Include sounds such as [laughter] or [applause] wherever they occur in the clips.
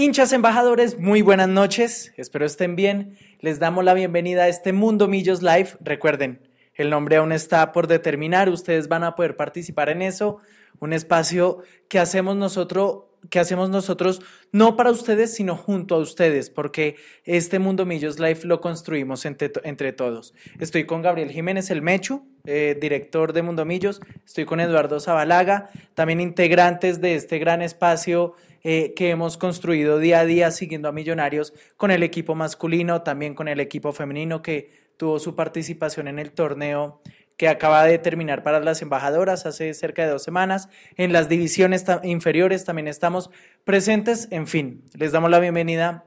Hinchas embajadores, muy buenas noches, espero estén bien. Les damos la bienvenida a este Mundo Millos Live. Recuerden, el nombre aún está por determinar, ustedes van a poder participar en eso. Un espacio que hacemos nosotros que hacemos nosotros, no para ustedes, sino junto a ustedes, porque este Mundo Millos Live lo construimos entre, entre todos. Estoy con Gabriel Jiménez El Mechu, eh, director de Mundo Millos, estoy con Eduardo Zabalaga, también integrantes de este gran espacio eh, que hemos construido día a día siguiendo a Millonarios con el equipo masculino, también con el equipo femenino que tuvo su participación en el torneo que acaba de terminar para las embajadoras hace cerca de dos semanas. En las divisiones inferiores también estamos presentes. En fin, les damos la bienvenida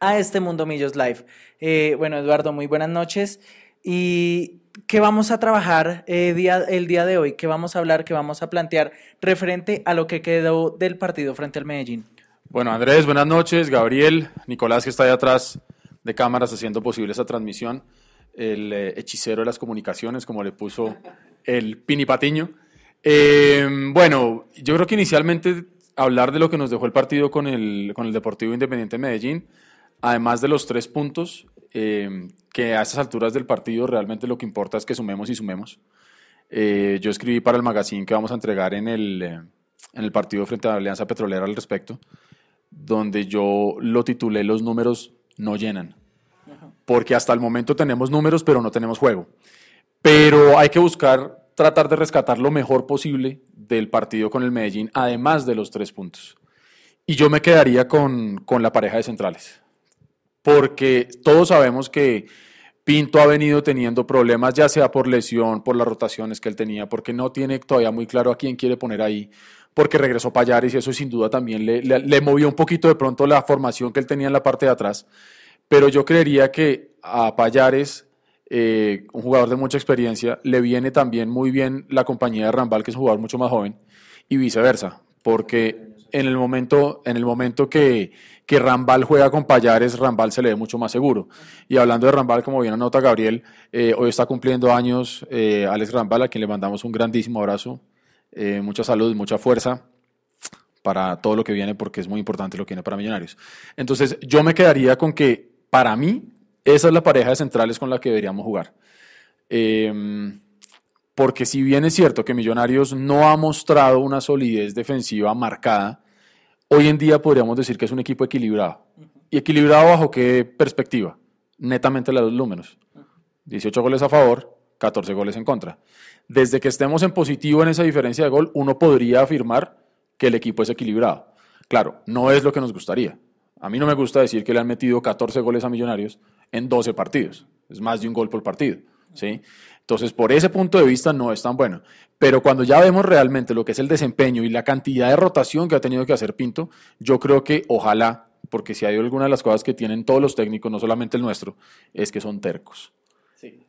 a este Mundo Millos Live. Eh, bueno, Eduardo, muy buenas noches. ¿Y qué vamos a trabajar eh, día, el día de hoy? ¿Qué vamos a hablar? ¿Qué vamos a plantear referente a lo que quedó del partido frente al Medellín? Bueno, Andrés, buenas noches. Gabriel, Nicolás, que está ahí atrás de cámaras haciendo posible esa transmisión el eh, hechicero de las comunicaciones, como le puso el Pini Patiño. Eh, bueno, yo creo que inicialmente hablar de lo que nos dejó el partido con el, con el Deportivo Independiente Medellín, además de los tres puntos, eh, que a estas alturas del partido realmente lo que importa es que sumemos y sumemos. yo escribí para el magazine que vamos a entregar en el, en el partido frente a la Alianza Petrolera al respecto, donde yo lo titulé Los números no llenan porque hasta el momento tenemos números, pero no tenemos juego. Pero hay que buscar tratar de rescatar lo mejor posible del partido con el Medellín, además de los tres puntos. Y yo me quedaría con, con la pareja de centrales, porque todos sabemos que Pinto ha venido teniendo problemas, ya sea por lesión, por las rotaciones que él tenía, porque no tiene todavía muy claro a quién quiere poner ahí, porque regresó Payares y eso sin duda también le, movió un poquito de pronto la formación que él tenía en la parte de atrás. Pero yo creería que a Payares, eh, un jugador de mucha experiencia, le viene también muy bien la compañía de Rambal, que es un jugador mucho más joven, y viceversa, porque en el momento, en el momento que, que Rambal juega con Payares, Rambal se le ve mucho más seguro. Y hablando de Rambal, como bien anota Gabriel, eh, hoy está cumpliendo años eh, Alex Rambal, a quien le mandamos un grandísimo abrazo, mucha salud, mucha fuerza para todo lo que viene, porque es muy importante lo que viene para Millonarios. Entonces, yo me quedaría con que para mí, esa es la pareja de centrales con la que deberíamos jugar. Em, porque si bien es cierto que Millonarios no ha mostrado una solidez defensiva marcada, hoy en día podríamos decir que es un equipo equilibrado. ¿Y equilibrado bajo qué perspectiva? Netamente los números. 18 goles a favor, 14 goles en contra. Desde que estemos en positivo en esa diferencia de gol, uno podría afirmar que el equipo es equilibrado. Claro, no es lo que nos gustaría. A mí no me gusta decir que le han metido 14 goles a Millonarios en 12 partidos. Es más de un gol por partido. ¿Sí? Entonces, por ese punto de vista no es tan bueno. Pero cuando ya vemos realmente lo que es el desempeño y la cantidad de rotación que ha tenido que hacer Pinto, yo creo que ojalá, porque si hay alguna de las cosas que tienen todos los técnicos, no solamente el nuestro, es que son tercos.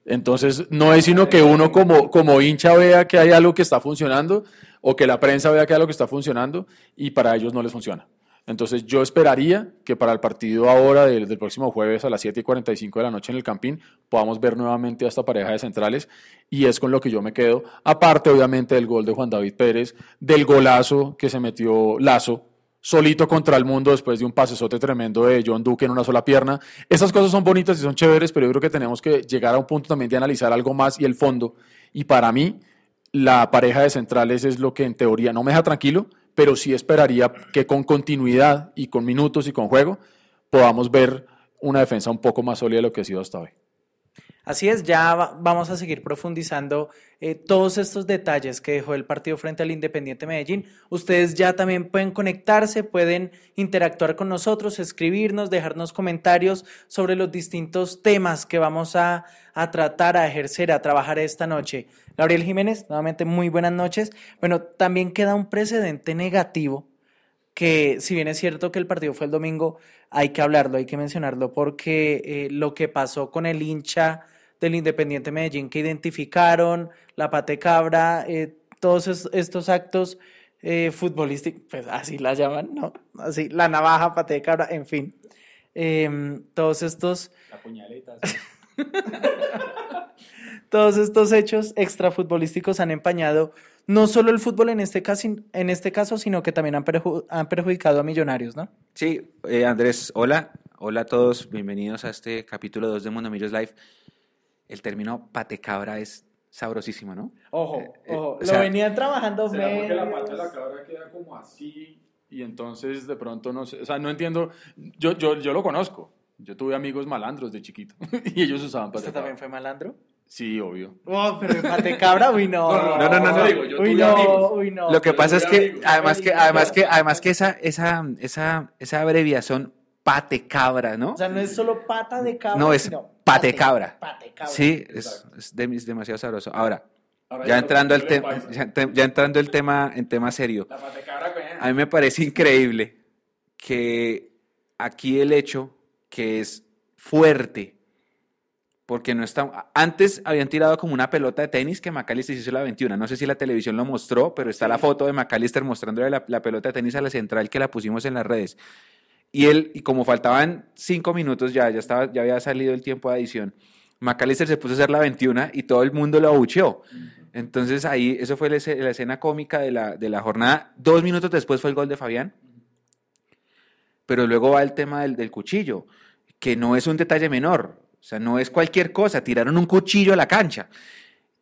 Entonces, no es sino que uno como, como hincha vea que hay algo que está funcionando o que la prensa vea que hay algo que está funcionando y para ellos no les funciona. Entonces yo esperaría que para el partido ahora del, próximo jueves a las 7 y 45 de la noche en el Campín podamos ver nuevamente a esta pareja de centrales y es con lo que yo me quedo. Aparte obviamente del gol de Juan David Pérez, del golazo que se metió Lazo solito contra el mundo después de un pasesote tremendo de John Duque en una sola pierna. Esas cosas son bonitas y son chéveres, pero yo creo que tenemos que llegar a un punto también de analizar algo más y el fondo. Y para mí, la pareja de centrales es lo que en teoría no me deja tranquilo, pero sí esperaría que con continuidad y con minutos y con juego podamos ver una defensa un poco más sólida de lo que ha sido hasta hoy. Así es, ya vamos a seguir profundizando eh, todos estos detalles que dejó el partido frente al Independiente Medellín. Ustedes ya también pueden conectarse, pueden interactuar con nosotros, escribirnos, dejarnos comentarios sobre los distintos temas que vamos a, a tratar, a ejercer, a trabajar esta noche. Gabriel Jiménez, nuevamente muy buenas noches. Bueno, también queda un precedente negativo que si bien es cierto que el partido fue el domingo, hay que hablarlo, hay que mencionarlo, porque eh, lo que pasó con el hincha del Independiente Medellín que identificaron, la pate cabra, eh, todos estos actos eh, futbolísticos, pues así la llaman, ¿no? Así, la navaja, pate de cabra, en fin. Em, todos estos... La puñaleta. [laughs] todos estos hechos extrafutbolísticos han empañado no solo el fútbol en este caso, en este caso sino que también han, han perjudicado a millonarios, ¿no? Sí, eh, Andrés, hola. Hola a todos, bienvenidos a este capítulo 2 de Mundo Millos Live. El término patecabra es sabrosísimo, ¿no? Ojo, eh, eh, ojo, lo venían trabajando ¿será porque la pata de la cabra queda como así y entonces de pronto no sé, o sea, no entiendo, yo, yo, yo lo conozco, yo tuve amigos malandros de chiquito [laughs] y ellos usaban patecabra. ¿Usted también fue malandro? Sí, obvio. Oh, pero patecabra, uy, no. No, no, no, no. uy, no, uy, no. Lo que pasa es que, además que, además que, además que esa, esa, esa, esa abreviación pate cabra, ¿no? O sea, no es solo pata de cabra. No, es sino pate, cabra. Pate cabra. Sí, es, es, demasiado sabroso. Ahora, ya, entrando el tema, ya, entrando el tema en tema serio. La pate cabra, a mí me parece increíble que aquí el hecho que es fuerte porque no está. Antes habían tirado como una pelota de tenis que McAllister hizo la 21. No sé si la televisión lo mostró, pero está la foto de McAllister mostrándole la, la, pelota de tenis a la central que la pusimos en las redes. Y él, y como faltaban cinco minutos ya, ya, estaba, ya había salido el tiempo de adición, McAllister se puso a hacer la 21 y todo el mundo lo abucheó. Entonces ahí, eso fue la, escena cómica de la, de la jornada. Dos minutos después fue el gol de Fabián. Pero luego va el tema del, del cuchillo, que no es un detalle menor. O sea, no es cualquier cosa, tiraron un cuchillo a la cancha.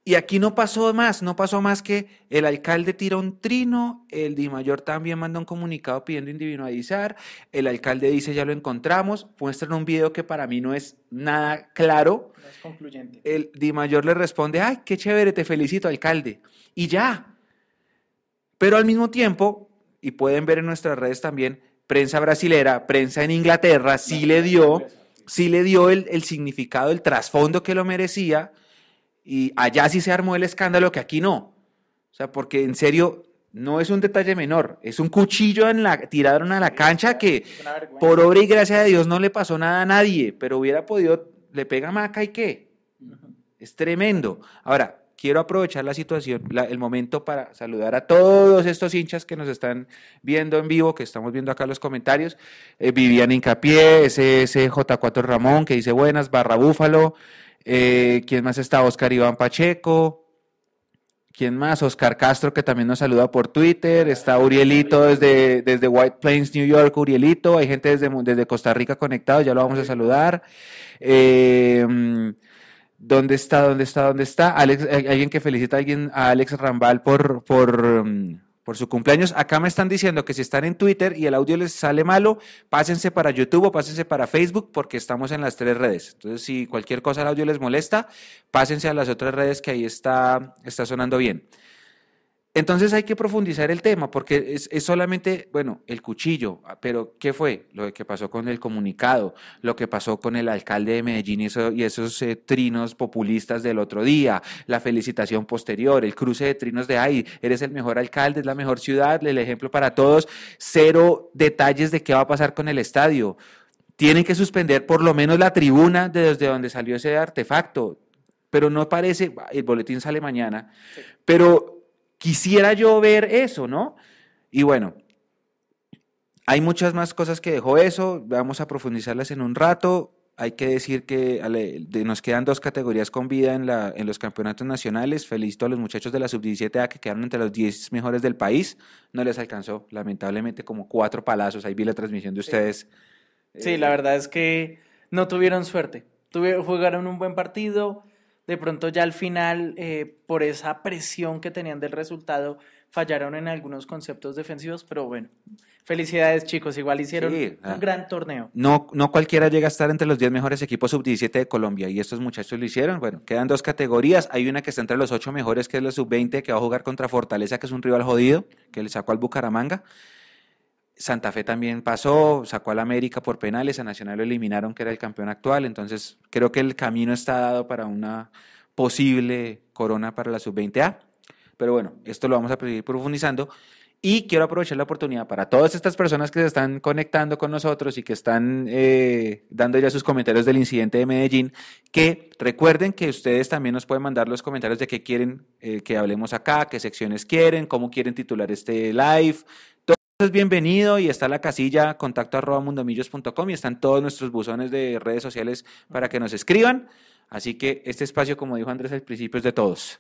Y aquí no pasó más, no pasó más que el alcalde tira un trino, el Di Mayor también manda un comunicado pidiendo individualizar, el alcalde dice ya lo encontramos, muestran un video que para mí no es nada claro. No es concluyente. El Di Mayor le responde, ay, qué chévere, te felicito, alcalde. Y ya. Pero al mismo tiempo, y pueden ver en nuestras redes también, prensa brasilera, prensa en Inglaterra, sí le dio, sí le dio el, el significado, el trasfondo que lo merecía y allá sí se armó el escándalo que aquí no. O sea, porque en serio no es un detalle menor, es un cuchillo en la tiraron a la cancha que por obra y gracia de Dios no le pasó nada a nadie, pero hubiera podido le pega maca y qué. Es tremendo. Ahora, quiero aprovechar la situación, el momento para saludar a todos estos hinchas que nos están viendo en vivo, que estamos viendo acá los comentarios. Eh, Vivian Incapié, ese J4 Ramón, que dice buenas, barra Búfalo. Eh, ¿Quién más está? Oscar Iván Pacheco. ¿Quién más? Oscar Castro, que también nos saluda por Twitter. Está Urielito desde, desde White Plains, New York. Urielito. Hay gente desde, desde Costa Rica conectado, ya lo vamos a saludar. Eh, ¿Dónde está? ¿Dónde está? ¿Dónde está? Alex, alguien que felicita a alguien, a Alex Rambal por, por, por su cumpleaños. Acá me están diciendo que si están en Twitter y el audio les sale malo, pásense para YouTube o pásense para Facebook porque estamos en las tres redes. Entonces, si cualquier cosa el audio les molesta, pásense a las otras redes que ahí está, está sonando bien. Entonces hay que profundizar el tema, porque es, solamente, bueno, el cuchillo, ah, pero ¿qué fue? Lo que pasó con el comunicado, lo que pasó con el alcalde de Medellín y, esos eh, trinos populistas del otro día, la felicitación posterior, el cruce de trinos de, ay, eres el mejor alcalde, es la mejor ciudad, el ejemplo para todos, cero detalles de qué va a pasar con el estadio. Tienen que suspender por lo menos la tribuna desde donde salió ese artefacto, pero no parece, el boletín sale mañana, pero quisiera yo ver eso, ¿no? Y bueno, hay muchas más cosas que dejó eso, vamos a profundizarlas en un rato. Hay que decir que nos quedan dos categorías con vida en, la, en los campeonatos nacionales. Felicito a los muchachos de la sub-17A que quedaron entre los 10 mejores del país. No les alcanzó, lamentablemente, como cuatro palazos. Ahí vi la transmisión de ustedes. Sí, la verdad es que no tuvieron suerte. jugaron un buen partido, de pronto ya al final, eh, por esa presión que tenían del resultado, fallaron en algunos conceptos defensivos, pero bueno, felicidades chicos, igual hicieron un ah. gran torneo. No, no cualquiera llega a estar entre los 10 mejores equipos sub-17 de Colombia y estos muchachos lo hicieron. Bueno, quedan dos categorías, hay una que está entre los 8 mejores, que es la sub-20, que va a jugar contra Fortaleza, que es un rival jodido, que le sacó al Bucaramanga. Santa Fe también pasó, sacó al América por penales, a Nacional lo eliminaron, que era el campeón actual, entonces creo que el camino está dado para una posible corona para la sub-20A. Pero bueno, esto lo vamos a seguir profundizando. Y quiero aprovechar la oportunidad para todas estas personas que se están conectando con nosotros y que están eh, dando ya sus comentarios del incidente de Medellín, que recuerden que ustedes también nos pueden mandar los comentarios de qué quieren eh, que hablemos acá, qué secciones quieren, cómo quieren titular este live, es bienvenido y está la casilla contacto arroba mundomillos.com y están todos nuestros buzones de redes sociales para que nos escriban. Así que este espacio, como dijo Andrés al principio, es de todos.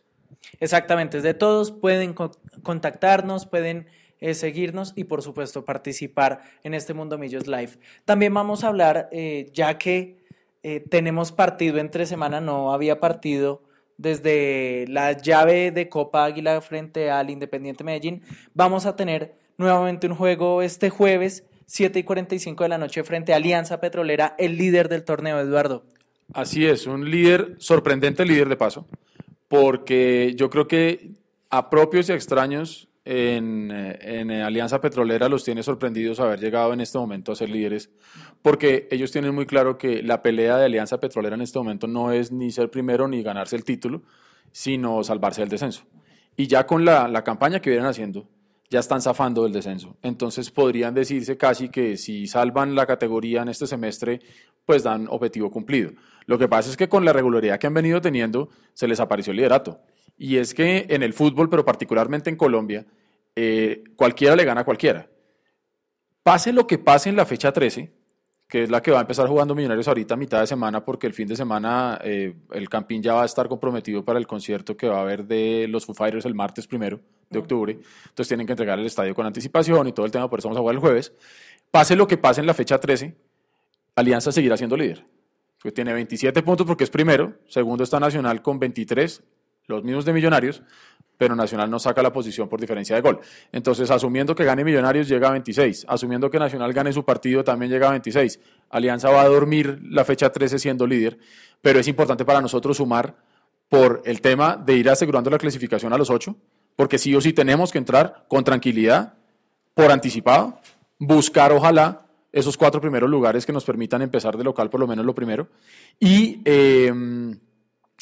Exactamente, es de todos, pueden co- contactarnos, pueden eh, seguirnos y por supuesto participar en este Mundo Millos Live. También vamos a hablar, eh, ya que eh, tenemos partido entre semana, no había partido desde la llave de Copa Águila frente al Independiente Medellín, vamos a tener nuevamente un juego este jueves, 7 y 45 de la noche frente a Alianza Petrolera, el líder del torneo, Eduardo. Así es, un líder, sorprendente líder de paso, porque yo creo que a propios y extraños en, en Alianza Petrolera los tiene sorprendidos haber llegado en este momento a ser líderes, porque ellos tienen muy claro que la pelea de Alianza Petrolera en este momento no es ni ser primero ni ganarse el título, sino salvarse del descenso. Y ya con la, la campaña que vienen haciendo, ya están zafando del descenso. Entonces podrían decirse casi que si salvan la categoría en este semestre, pues dan objetivo cumplido. Lo que pasa es que con la regularidad que han venido teniendo, se les apareció el liderato. Y es que en el fútbol, pero particularmente en Colombia, eh, cualquiera le gana a cualquiera. Pase lo que pase en la fecha 13, que es la que va a empezar jugando Millonarios ahorita a mitad de semana, porque el fin de semana eh, el Campín ya va a estar comprometido para el concierto que va a haber de los Foo Fighters el martes primero de octubre. Entonces tienen que entregar el estadio con anticipación y todo el tema, por eso vamos a jugar el jueves. Pase lo que pase en la fecha 13, Alianza seguirá siendo líder. Pues tiene 27 puntos porque es primero, segundo está Nacional con 23, los mismos de Millonarios, pero Nacional no saca la posición por diferencia de gol. Entonces, asumiendo que gane Millonarios, llega a 26. Asumiendo que Nacional gane su partido, también llega a 26. Alianza va a dormir la fecha 13 siendo líder, pero es importante para nosotros sumar por el tema de ir asegurando la clasificación a los 8, porque sí o sí tenemos que entrar con tranquilidad, por anticipado, buscar ojalá esos cuatro primeros lugares que nos permitan empezar de local, por lo menos lo primero, y, eh,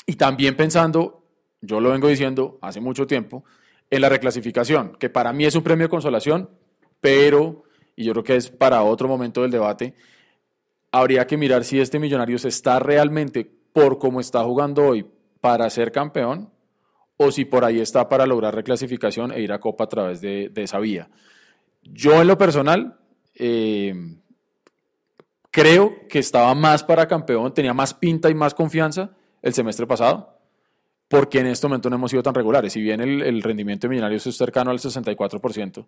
y también pensando yo lo vengo diciendo hace mucho tiempo, en la reclasificación, que para mí es un premio de consolación, pero, y yo creo que es para otro momento del debate, habría que mirar si este Millonarios está realmente por cómo está jugando hoy para ser campeón o si por ahí está para lograr reclasificación e ir a Copa a través de, de esa vía. Yo en lo personal eh, creo que estaba más para campeón, tenía más pinta y más confianza el semestre pasado porque en este momento no hemos sido tan regulares. Si bien el, el rendimiento de Millonarios es cercano al 64%,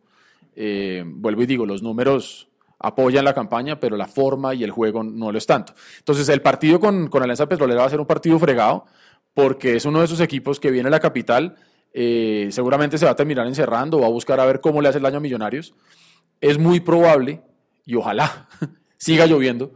eh, vuelvo y digo, los números apoyan la campaña, pero la forma y el juego no lo es tanto. Entonces, el partido con, con Alianza Petrolera va a ser un partido fregado, porque es uno de esos equipos que viene a la capital, eh, seguramente se va a terminar encerrando, va a buscar a ver cómo le hace el daño a Millonarios. Es muy probable, y ojalá [laughs] siga lloviendo,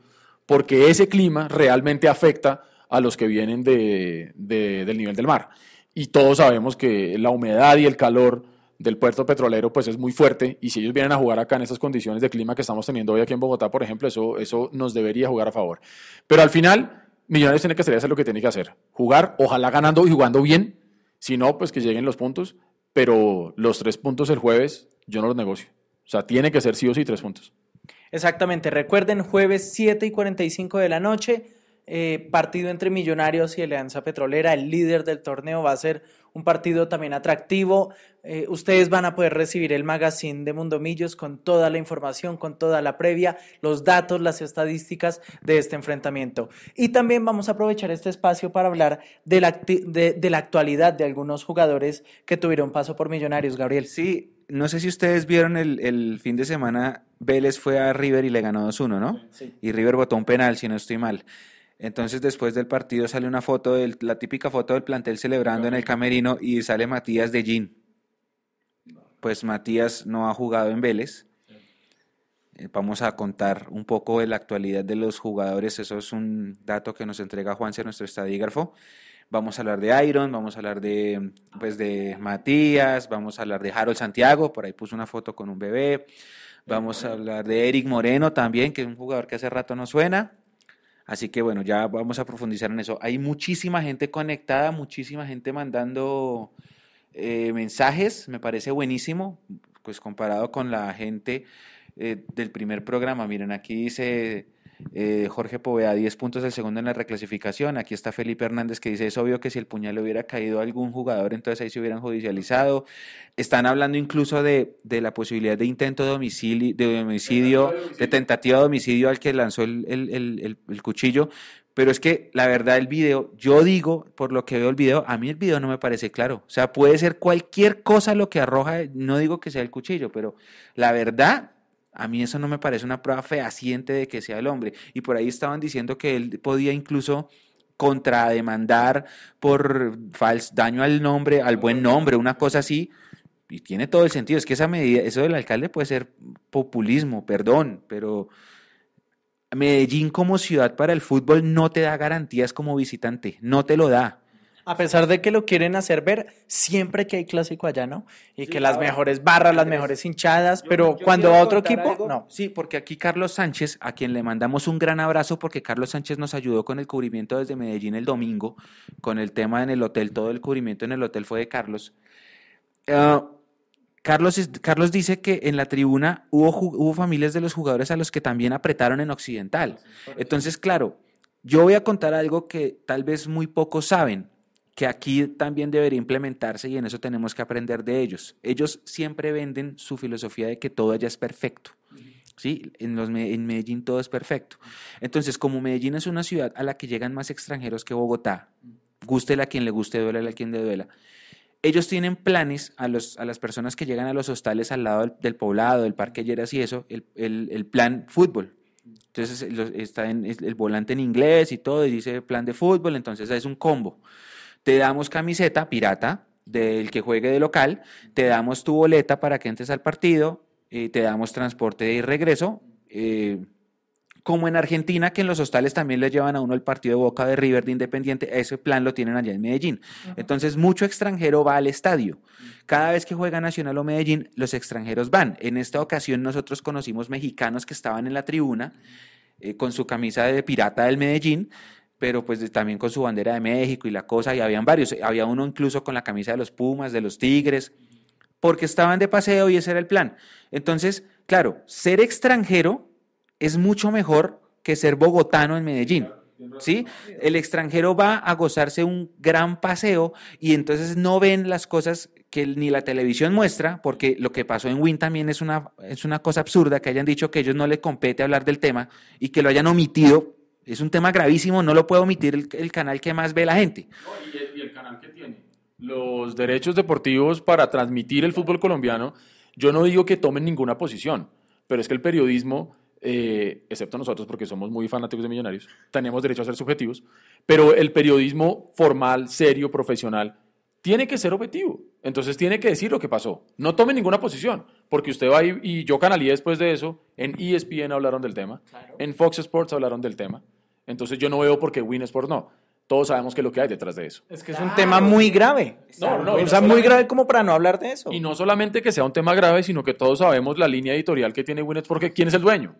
porque ese clima realmente afecta a los que vienen de, de, del nivel del mar. Y todos sabemos que la humedad y el calor del puerto petrolero pues es muy fuerte y si ellos vienen a jugar acá en estas condiciones de clima que estamos teniendo hoy aquí en Bogotá, por ejemplo, eso, eso nos debería jugar a favor. Pero al final, Millonarios tiene que hacer, hacer lo que tiene que hacer. Jugar, ojalá ganando y jugando bien. Si no, pues que lleguen los puntos. Pero los tres puntos el jueves, yo no los negocio. O sea, tiene que ser sí o sí tres puntos. Exactamente. Recuerden, jueves 7 y 45 de la noche, eh, partido entre Millonarios y Alianza Petrolera. El líder del torneo va a ser un partido también atractivo. Eh, ustedes van a poder recibir el magazine de Mundo Millos con toda la información, con toda la previa, los datos, las estadísticas de este enfrentamiento. Y también vamos a aprovechar este espacio para hablar de la, de, de la actualidad de algunos jugadores que tuvieron paso por Millonarios, Gabriel. Sí, no sé si ustedes vieron el, el, fin de semana, Vélez fue a River y le ganó 2-1, ¿no? Sí. Y River votó un penal, si no estoy mal. Entonces después del partido sale una foto, del, la típica foto del plantel celebrando en el camerino y sale Matías de Gin. Pues Matías no ha jugado en Vélez. Eh, vamos a contar un poco de la actualidad de los jugadores. Eso es un dato que nos entrega Juanse, nuestro estadígrafo. Vamos a hablar de Iron, vamos a hablar de, pues, de Matías, vamos a hablar de Harold Santiago, por ahí puso una foto con un bebé. Vamos a hablar de Eric Moreno también, que es un jugador que hace rato no suena. Así que bueno, ya vamos a profundizar en eso. Hay muchísima gente conectada, muchísima gente mandando eh, mensajes, me parece buenísimo, pues comparado con la gente eh, del primer programa. Miren, aquí dice eh, Jorge Poveda, 10 puntos el segundo en la reclasificación. Aquí está Felipe Hernández que dice, es obvio que si el puñal le hubiera caído a algún jugador, entonces ahí se hubieran judicializado. Están hablando incluso de, de la posibilidad de intento de homicidio, de homicidio, de tentativa de homicidio al que lanzó el, el, el, el cuchillo. Pero es que la verdad el video, yo digo, por lo que veo el video, a mí el video no me parece claro. O sea, puede ser cualquier cosa lo que arroja, no digo que sea el cuchillo, pero la verdad, a mí eso no me parece una prueba fehaciente de que sea el hombre. Y por ahí estaban diciendo que él podía incluso contrademandar por daño al nombre, al buen nombre, una cosa así. Y tiene todo el sentido. Es que esa medida, eso del alcalde puede ser populismo, perdón, pero Medellín como ciudad para el fútbol no te da garantías como visitante, no te lo da. A pesar de que lo quieren hacer ver siempre que hay clásico allá, ¿no? Y Sí, que las claro. mejores barras, las mejores hinchadas, pero Yo cuando va otro equipo, algo. no. Sí, porque aquí Carlos Sánchez, a quien le mandamos un gran abrazo, porque Carlos Sánchez nos ayudó con el cubrimiento desde Medellín el domingo, con el tema en el hotel, todo el cubrimiento en el hotel fue de Carlos. Ah, Carlos, Carlos dice que en la tribuna hubo, hubo familias de los jugadores a los que también apretaron en Occidental. Entonces, claro, yo voy a contar algo que tal vez muy pocos saben, que aquí también debería implementarse y en eso tenemos que aprender de ellos. Ellos siempre venden su filosofía de que todo allá es perfecto. ¿sí? En, los, en Medellín todo es perfecto. Entonces, como Medellín es una ciudad a la que llegan más extranjeros que Bogotá, gústele a quien le guste, duele a quien le duela, ellos tienen planes a, los, a las personas que llegan a los hostales al lado del, poblado, del parque Lleras y eso, el, el- el plan fútbol. Entonces está en, el volante en inglés y todo, y dice plan de fútbol, entonces es un combo. Te damos camiseta pirata del que juegue de local, te damos tu boleta para que entres al partido, eh, te damos transporte de regreso, eh, como en Argentina, que en los hostales también le llevan a uno el partido de Boca de River de Independiente, ese plan lo tienen allá en Medellín. Entonces, mucho extranjero va al estadio. Cada vez que juega Nacional o Medellín, los extranjeros van. En esta ocasión nosotros conocimos mexicanos que estaban en la tribuna eh, con su camisa de pirata del Medellín, pero pues también con su bandera de México y la cosa, y habían varios. Había uno incluso con la camisa de los Pumas, de los Tigres, porque estaban de paseo y ese era el plan. Entonces, claro, ser extranjero es mucho mejor que ser bogotano en Medellín. ¿Sí? El extranjero va a gozarse un gran paseo y entonces no ven las cosas que ni la televisión muestra, porque lo que pasó en Win también es una, es una cosa absurda, que hayan dicho que ellos no les compete hablar del tema y que lo hayan omitido. Es un tema gravísimo, no lo puede omitir el, el canal que más ve la gente. y, el, y el canal que tiene los derechos deportivos para transmitir el fútbol colombiano, yo no digo que tomen ninguna posición, pero es que el periodismo, eh, excepto nosotros porque somos muy fanáticos de millonarios, tenemos derecho a ser subjetivos, pero el periodismo formal, serio, profesional, tiene que ser objetivo. Entonces tiene que decir lo que pasó. No tome ninguna posición, porque usted va y, y yo canalié después de eso, en ESPN hablaron del tema, en Fox Sports hablaron del tema. Entonces yo no veo por qué Win Sports no. Todos sabemos qué es lo que hay detrás de eso. Es que es un tema muy grave. No, no, o no sea, muy grave como para no hablar de eso. Y no solamente que sea un tema grave, sino que todos sabemos la línea editorial que tiene Winnet, porque ¿quién es el dueño?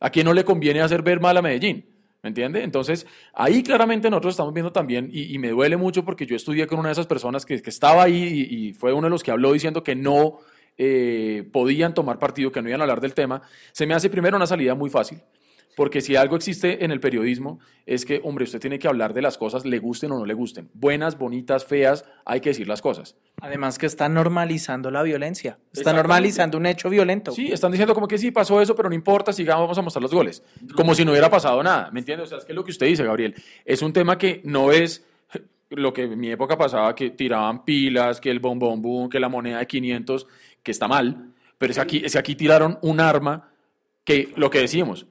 ¿A quién no le conviene hacer ver mal a Medellín? ¿Me entiende? Entonces, ahí claramente nosotros estamos viendo también, y, y me duele mucho porque yo estudié con una de esas personas que, que estaba ahí y, y fue uno de los que habló diciendo que no eh, podían tomar partido, que no iban a hablar del tema. Se me hace primero una salida muy fácil. Porque si algo existe en el periodismo es que, hombre, usted tiene que hablar de las cosas, le gusten o no le gusten. Buenas, bonitas, feas, hay que decir las cosas. Además que está normalizando la violencia. Está Exactamente. normalizando un hecho violento. Sí, están diciendo como que sí, pasó eso, pero no importa, sigamos, vamos a mostrar los goles. Como si no hubiera pasado nada, ¿me entiendes? O sea, es que lo que usted dice, Gabriel, es un tema que no es lo que en mi época pasaba, que tiraban pilas, que el bombón boom, que la moneda de 500, que está mal, pero es aquí, es aquí tiraron un arma que, lo que decimos,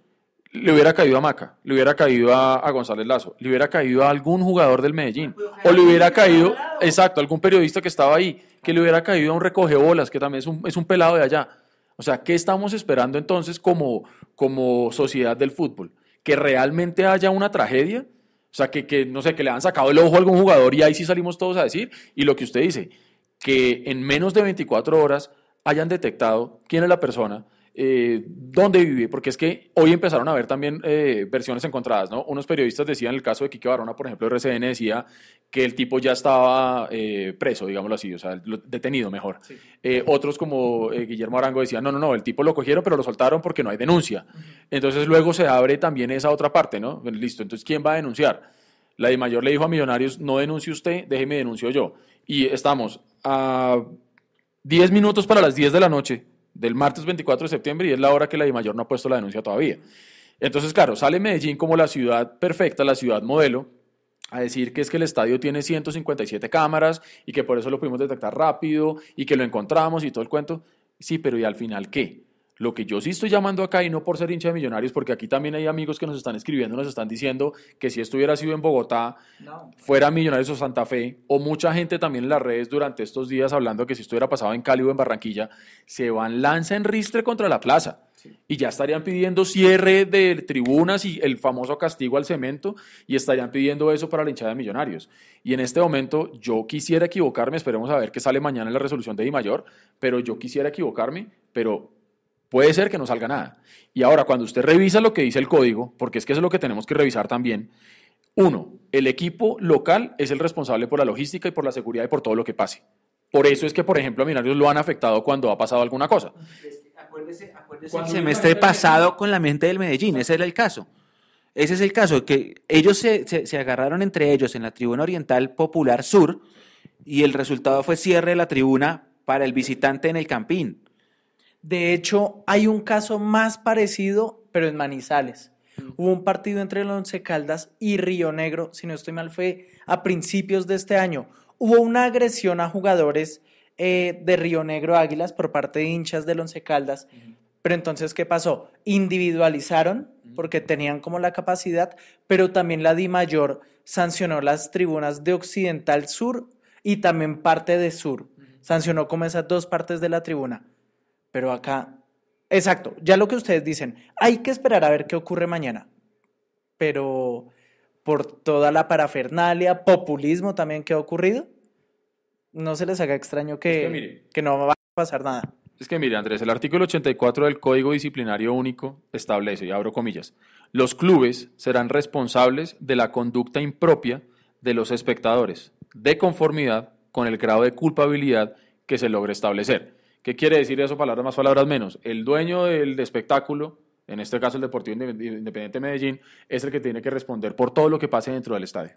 le hubiera caído a Maca, le hubiera caído a, González Lazo, le hubiera caído a algún jugador del Medellín, o le hubiera caído, exacto, algún periodista que estaba ahí, que le hubiera caído a un recogebolas, que también es un, es un pelado de allá. O sea, ¿qué estamos esperando entonces como, como sociedad del fútbol? ¿Que realmente haya una tragedia? O sea, que, que, no sé, que le han sacado el ojo a algún jugador y ahí sí salimos todos a decir. Y lo que usted dice, que en menos de 24 horas hayan detectado quién es la persona, eh, dónde vive, porque es que hoy empezaron a ver también eh, versiones encontradas, ¿no? Unos periodistas decían, en el caso de Quique Barona, por ejemplo, RCN decía que el tipo ya estaba eh, preso, digámoslo así, o sea, detenido mejor. Eh, otros como Guillermo Arango decían, no, no, no, el tipo lo cogieron, pero lo soltaron porque no hay denuncia. Entonces luego se abre también esa otra parte, ¿no? Listo, entonces, ¿quién va a denunciar? La de mayor le dijo a Millonarios, no denuncie usted, déjeme denuncio yo. Y estamos a 10 minutos para las 10 de la noche del martes 24 de septiembre y es la hora que la de mayor no ha puesto la denuncia todavía. Entonces, claro, sale Medellín como la ciudad perfecta, la ciudad modelo, a decir que es que el estadio tiene 157 cámaras y que por eso lo pudimos detectar rápido y que lo encontramos y todo el cuento. Sí, pero ¿y al final qué? Lo que yo sí estoy llamando acá, y no por ser hincha de millonarios, porque aquí también hay amigos que nos están escribiendo, nos están diciendo que si esto hubiera sido en Bogotá, fuera Millonarios o Santa Fe, o mucha gente también en las redes durante estos días hablando que si esto hubiera pasado en Cali o en Barranquilla, se van lanza en ristre contra la plaza. Y ya estarían pidiendo cierre de tribunas y el famoso castigo al cemento, y estarían pidiendo eso para la hinchada de millonarios. Y en este momento yo quisiera equivocarme, esperemos a ver qué sale mañana en la resolución de Di Mayor, pero yo quisiera equivocarme, pero Puede ser que no salga nada. Y ahora, cuando usted revisa lo que dice el código, porque es que eso es lo que tenemos que revisar también, uno, el equipo local es el responsable por la logística y por la seguridad y por todo lo que pase. Por eso es que, por ejemplo, a Minarios lo han afectado cuando ha pasado alguna cosa. Acuérdese, acuérdese el semestre pasado con la mente del Medellín, ese era el caso. Ese es el caso, que ellos se, se, se agarraron entre ellos en la tribuna oriental popular sur y el resultado fue cierre de la tribuna para el visitante en el Campín. De hecho, hay un caso más parecido, pero en Manizales. Hubo un partido entre el Once Caldas y Río Negro, si no estoy mal, fue a principios de este año. Hubo una agresión a jugadores eh, de Río Negro Águilas por parte de hinchas del Once Caldas. Pero entonces, ¿qué pasó? Individualizaron porque tenían como la capacidad, pero también la Di Mayor sancionó las tribunas de Occidental Sur y también parte de Sur. Sancionó como esas dos partes de la tribuna. Pero acá, exacto, ya lo que ustedes dicen, hay que esperar a ver qué ocurre mañana. Pero por toda la parafernalia, populismo también que ha ocurrido, no se les haga extraño que, Es que mire. que no va a pasar nada. Es que mire, Andrés, el artículo 84 del Código Disciplinario Único establece, y abro comillas, los clubes serán responsables de la conducta impropia de los espectadores, de conformidad con el grado de culpabilidad que se logre establecer. ¿Qué quiere decir eso? Palabras más, palabras menos. El dueño del espectáculo, en este caso el Deportivo Independiente de Medellín, es el que tiene que responder por todo lo que pase dentro del estadio.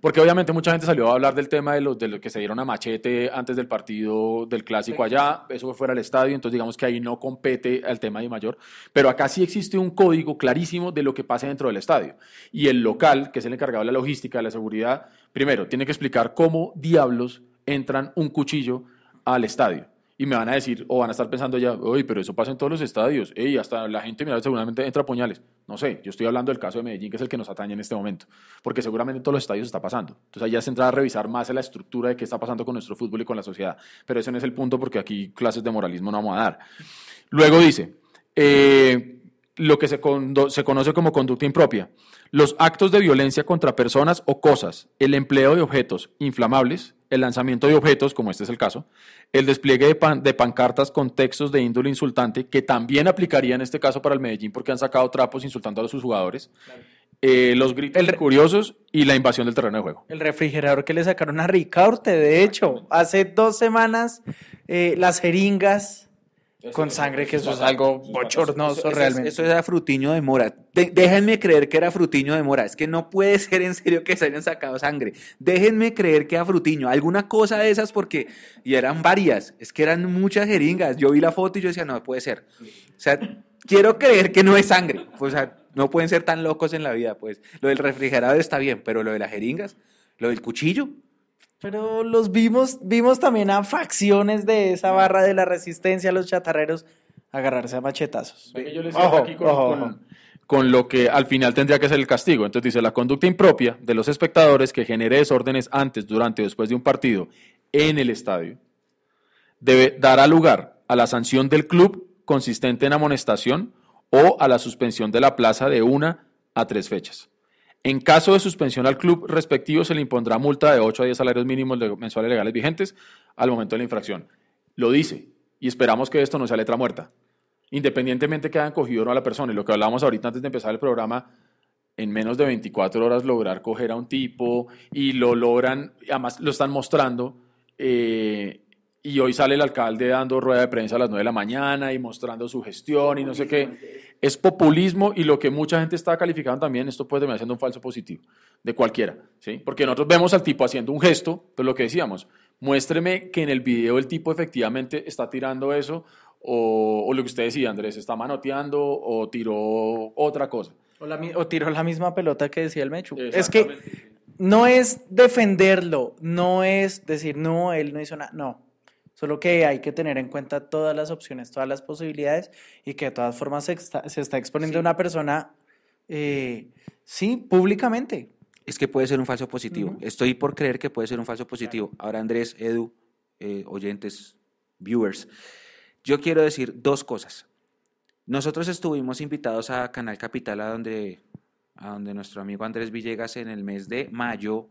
Porque obviamente mucha gente salió a hablar del tema de los de lo que se dieron a machete antes del partido del clásico allá, eso fue fuera del estadio, entonces digamos que ahí no compete al tema de mayor, pero acá sí existe un código clarísimo de lo que pasa dentro del estadio. Y el local, que es el encargado de la logística, de la seguridad, primero tiene que explicar cómo diablos entran un cuchillo al estadio. Y me van a decir, o van a estar pensando ya, oye, pero eso pasa en todos los estadios, ey, hasta la gente, mira, seguramente entra a puñales. No sé, yo estoy hablando del caso de Medellín, que es el que nos atañe en este momento, porque seguramente en todos los estadios está pasando. Entonces ya se entra a revisar más la estructura de qué está pasando con nuestro fútbol y con la sociedad. Pero ese no es el punto, porque aquí clases de moralismo no vamos a dar. Luego dice, eh, lo que se, se conoce como conducta impropia. Los actos de violencia contra personas o cosas, el empleo de objetos inflamables, el lanzamiento de objetos, como este es el caso, el despliegue de, pan- de pancartas con textos de índole insultante, que también aplicaría en este caso para el Medellín porque han sacado trapos insultando a sus jugadores, eh, los gritos El curiosos y la invasión del terreno de juego. El refrigerador que le sacaron a Ricaurte, de hecho, hace dos semanas, eh, las jeringas con sangre, que eso es algo bochornoso Eso- eso- realmente. Eso era Frutiño de Mora. De- déjenme creer que era Frutiño de Mora. Es que no puede [laughs] ser en serio que se hayan sacado sangre. Déjenme creer que era Frutiño. Alguna cosa de esas porque... Y eran varias. Es que eran muchas jeringas. Yo vi la foto y yo decía, no puede ser. O sea, quiero creer que no es sangre. O sea, no pueden ser tan locos en la vida, pues. Lo del refrigerador está bien, pero lo de las jeringas, lo del cuchillo... Pero los vimos, vimos también a facciones de esa barra de la resistencia, los chatarreros, agarrarse a machetazos. Yo les Ojo, aquí con, ojo, con- ojo. con lo que al final tendría que ser el castigo. Entonces dice, la conducta impropia de los espectadores que genere desórdenes antes, durante o después de un partido en el estadio debe dará lugar a la sanción del club consistente en amonestación o a la suspensión de la plaza de una a tres fechas. En caso de suspensión al club respectivo, se le impondrá multa de 8 a 10 salarios mínimos mensuales legales vigentes al momento de la infracción. Lo dice, y esperamos que esto no sea letra muerta. Independientemente que hayan cogido o no a la persona, y lo que hablábamos ahorita antes de empezar el programa, en menos de 24 horas lograr coger a un tipo y lo logran, además lo están mostrando, eh, y hoy sale el alcalde dando rueda de prensa a las 9 de la mañana y mostrando su gestión y no sé qué. Es populismo y lo que mucha gente está calificando también, esto puede terminar siendo un falso positivo de cualquiera, ¿sí? Porque nosotros vemos al tipo haciendo un gesto, pero lo que decíamos, muéstreme que en el video el tipo efectivamente está tirando eso o, o lo que usted decía, Andrés, está manoteando o tiró otra cosa. O, la o tiró la misma pelota que decía el Mechu. Es que no es defenderlo, no es decir, no, él no hizo nada, no. Solo que hay que tener en cuenta todas las opciones, todas las posibilidades y que de todas formas se está, se está exponiendo una persona, eh, sí, públicamente. Es que puede ser un falso positivo. Estoy por creer que puede ser un falso positivo. Ahora, Andrés, Edu, eh, oyentes, viewers, yo quiero decir dos cosas. Nosotros estuvimos invitados a Canal Capital, a donde, a donde nuestro amigo Andrés Villegas en el mes de mayo,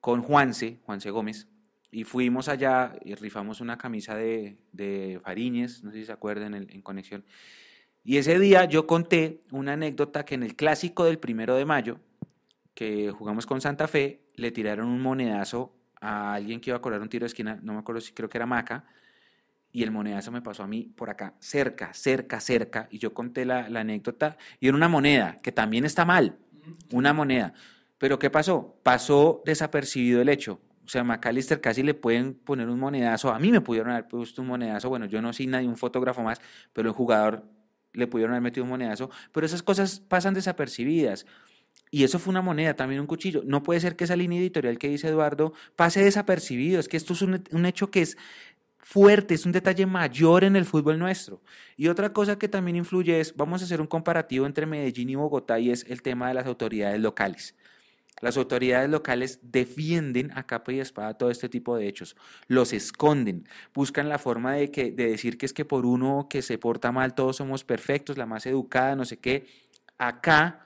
con Juanse, Juanse Gómez, y fuimos allá y rifamos una camisa de, de Fariñez, no sé si se acuerdan, en, en Conexión. Y ese día yo conté una anécdota que en el clásico del primero de mayo, que jugamos con Santa Fe, le tiraron un monedazo a alguien que iba a cobrar un tiro de esquina, no me acuerdo si creo que era Maca, y el monedazo me pasó a mí por acá, cerca, cerca, cerca, y yo conté la, la anécdota, y era una moneda, que también está mal, una moneda. Pero ¿qué pasó? Pasó desapercibido el hecho. O sea, McAllister casi le pueden poner un monedazo, a mí me pudieron haber puesto un monedazo, bueno, yo no soy nadie, un fotógrafo más, pero el jugador le pudieron haber metido un monedazo, pero esas cosas pasan desapercibidas. Y eso fue una moneda, también un cuchillo. No puede ser que esa línea editorial que dice Eduardo pase desapercibido. Es que esto es un, un hecho que es fuerte, es un detalle mayor en el fútbol nuestro. Y otra cosa que también influye es, vamos a hacer un comparativo entre Medellín y Bogotá y es el tema de las autoridades locales. Las autoridades locales defienden a capa y espada todo este tipo de hechos, los esconden, buscan la forma de, que, de decir que es que por uno que se porta mal todos somos perfectos, la más educada, no sé qué. Acá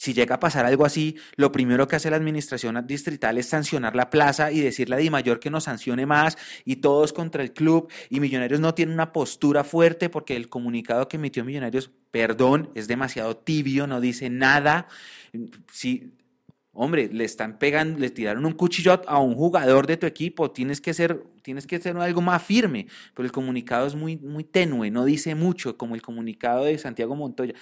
si llega a pasar algo así, lo primero que hace la administración distrital es sancionar la plaza y decirle a Di Mayor que nos sancione más y todos contra el club y Millonarios no tiene una postura fuerte porque el comunicado que emitió Millonarios, perdón, es demasiado tibio, no dice nada. Si, hombre, le están pegando, le tiraron un cuchillo a, un jugador de tu equipo, tienes que ser, tienes que ser algo más firme, pero el comunicado es muy, muy tenue, no dice mucho, como el comunicado de Santiago Montoya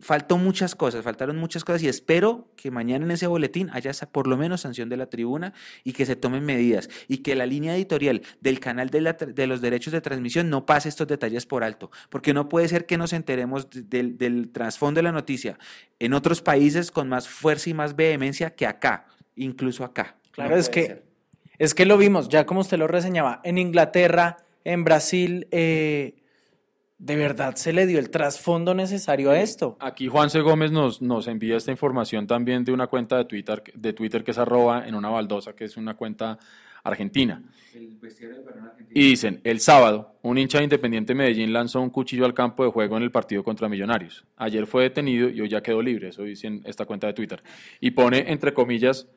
faltó muchas cosas, faltaron muchas cosas y espero que mañana en ese boletín haya por lo menos sanción de la tribuna y que se tomen medidas y que la línea editorial del canal de, la, de los derechos de transmisión no pase estos detalles por alto, porque no puede ser que nos enteremos de, del, del trasfondo de la noticia en otros países con más fuerza y más vehemencia que acá, incluso acá. Claro, No es que ser. es que lo vimos, ya como usted lo reseñaba, en Inglaterra, en Brasil, eh, de verdad se le dio el trasfondo necesario a esto. Aquí Juanse Gómez nos, nos envía esta información también de una cuenta de Twitter, de Twitter que es arroba en una baldosa, que es una cuenta argentina. Y dicen, el sábado, un hincha de Independiente Medellín lanzó un cuchillo al campo de juego en el partido contra Millonarios. Ayer fue detenido y hoy ya quedó libre, eso dice en esta cuenta de Twitter. Y pone, entre comillas,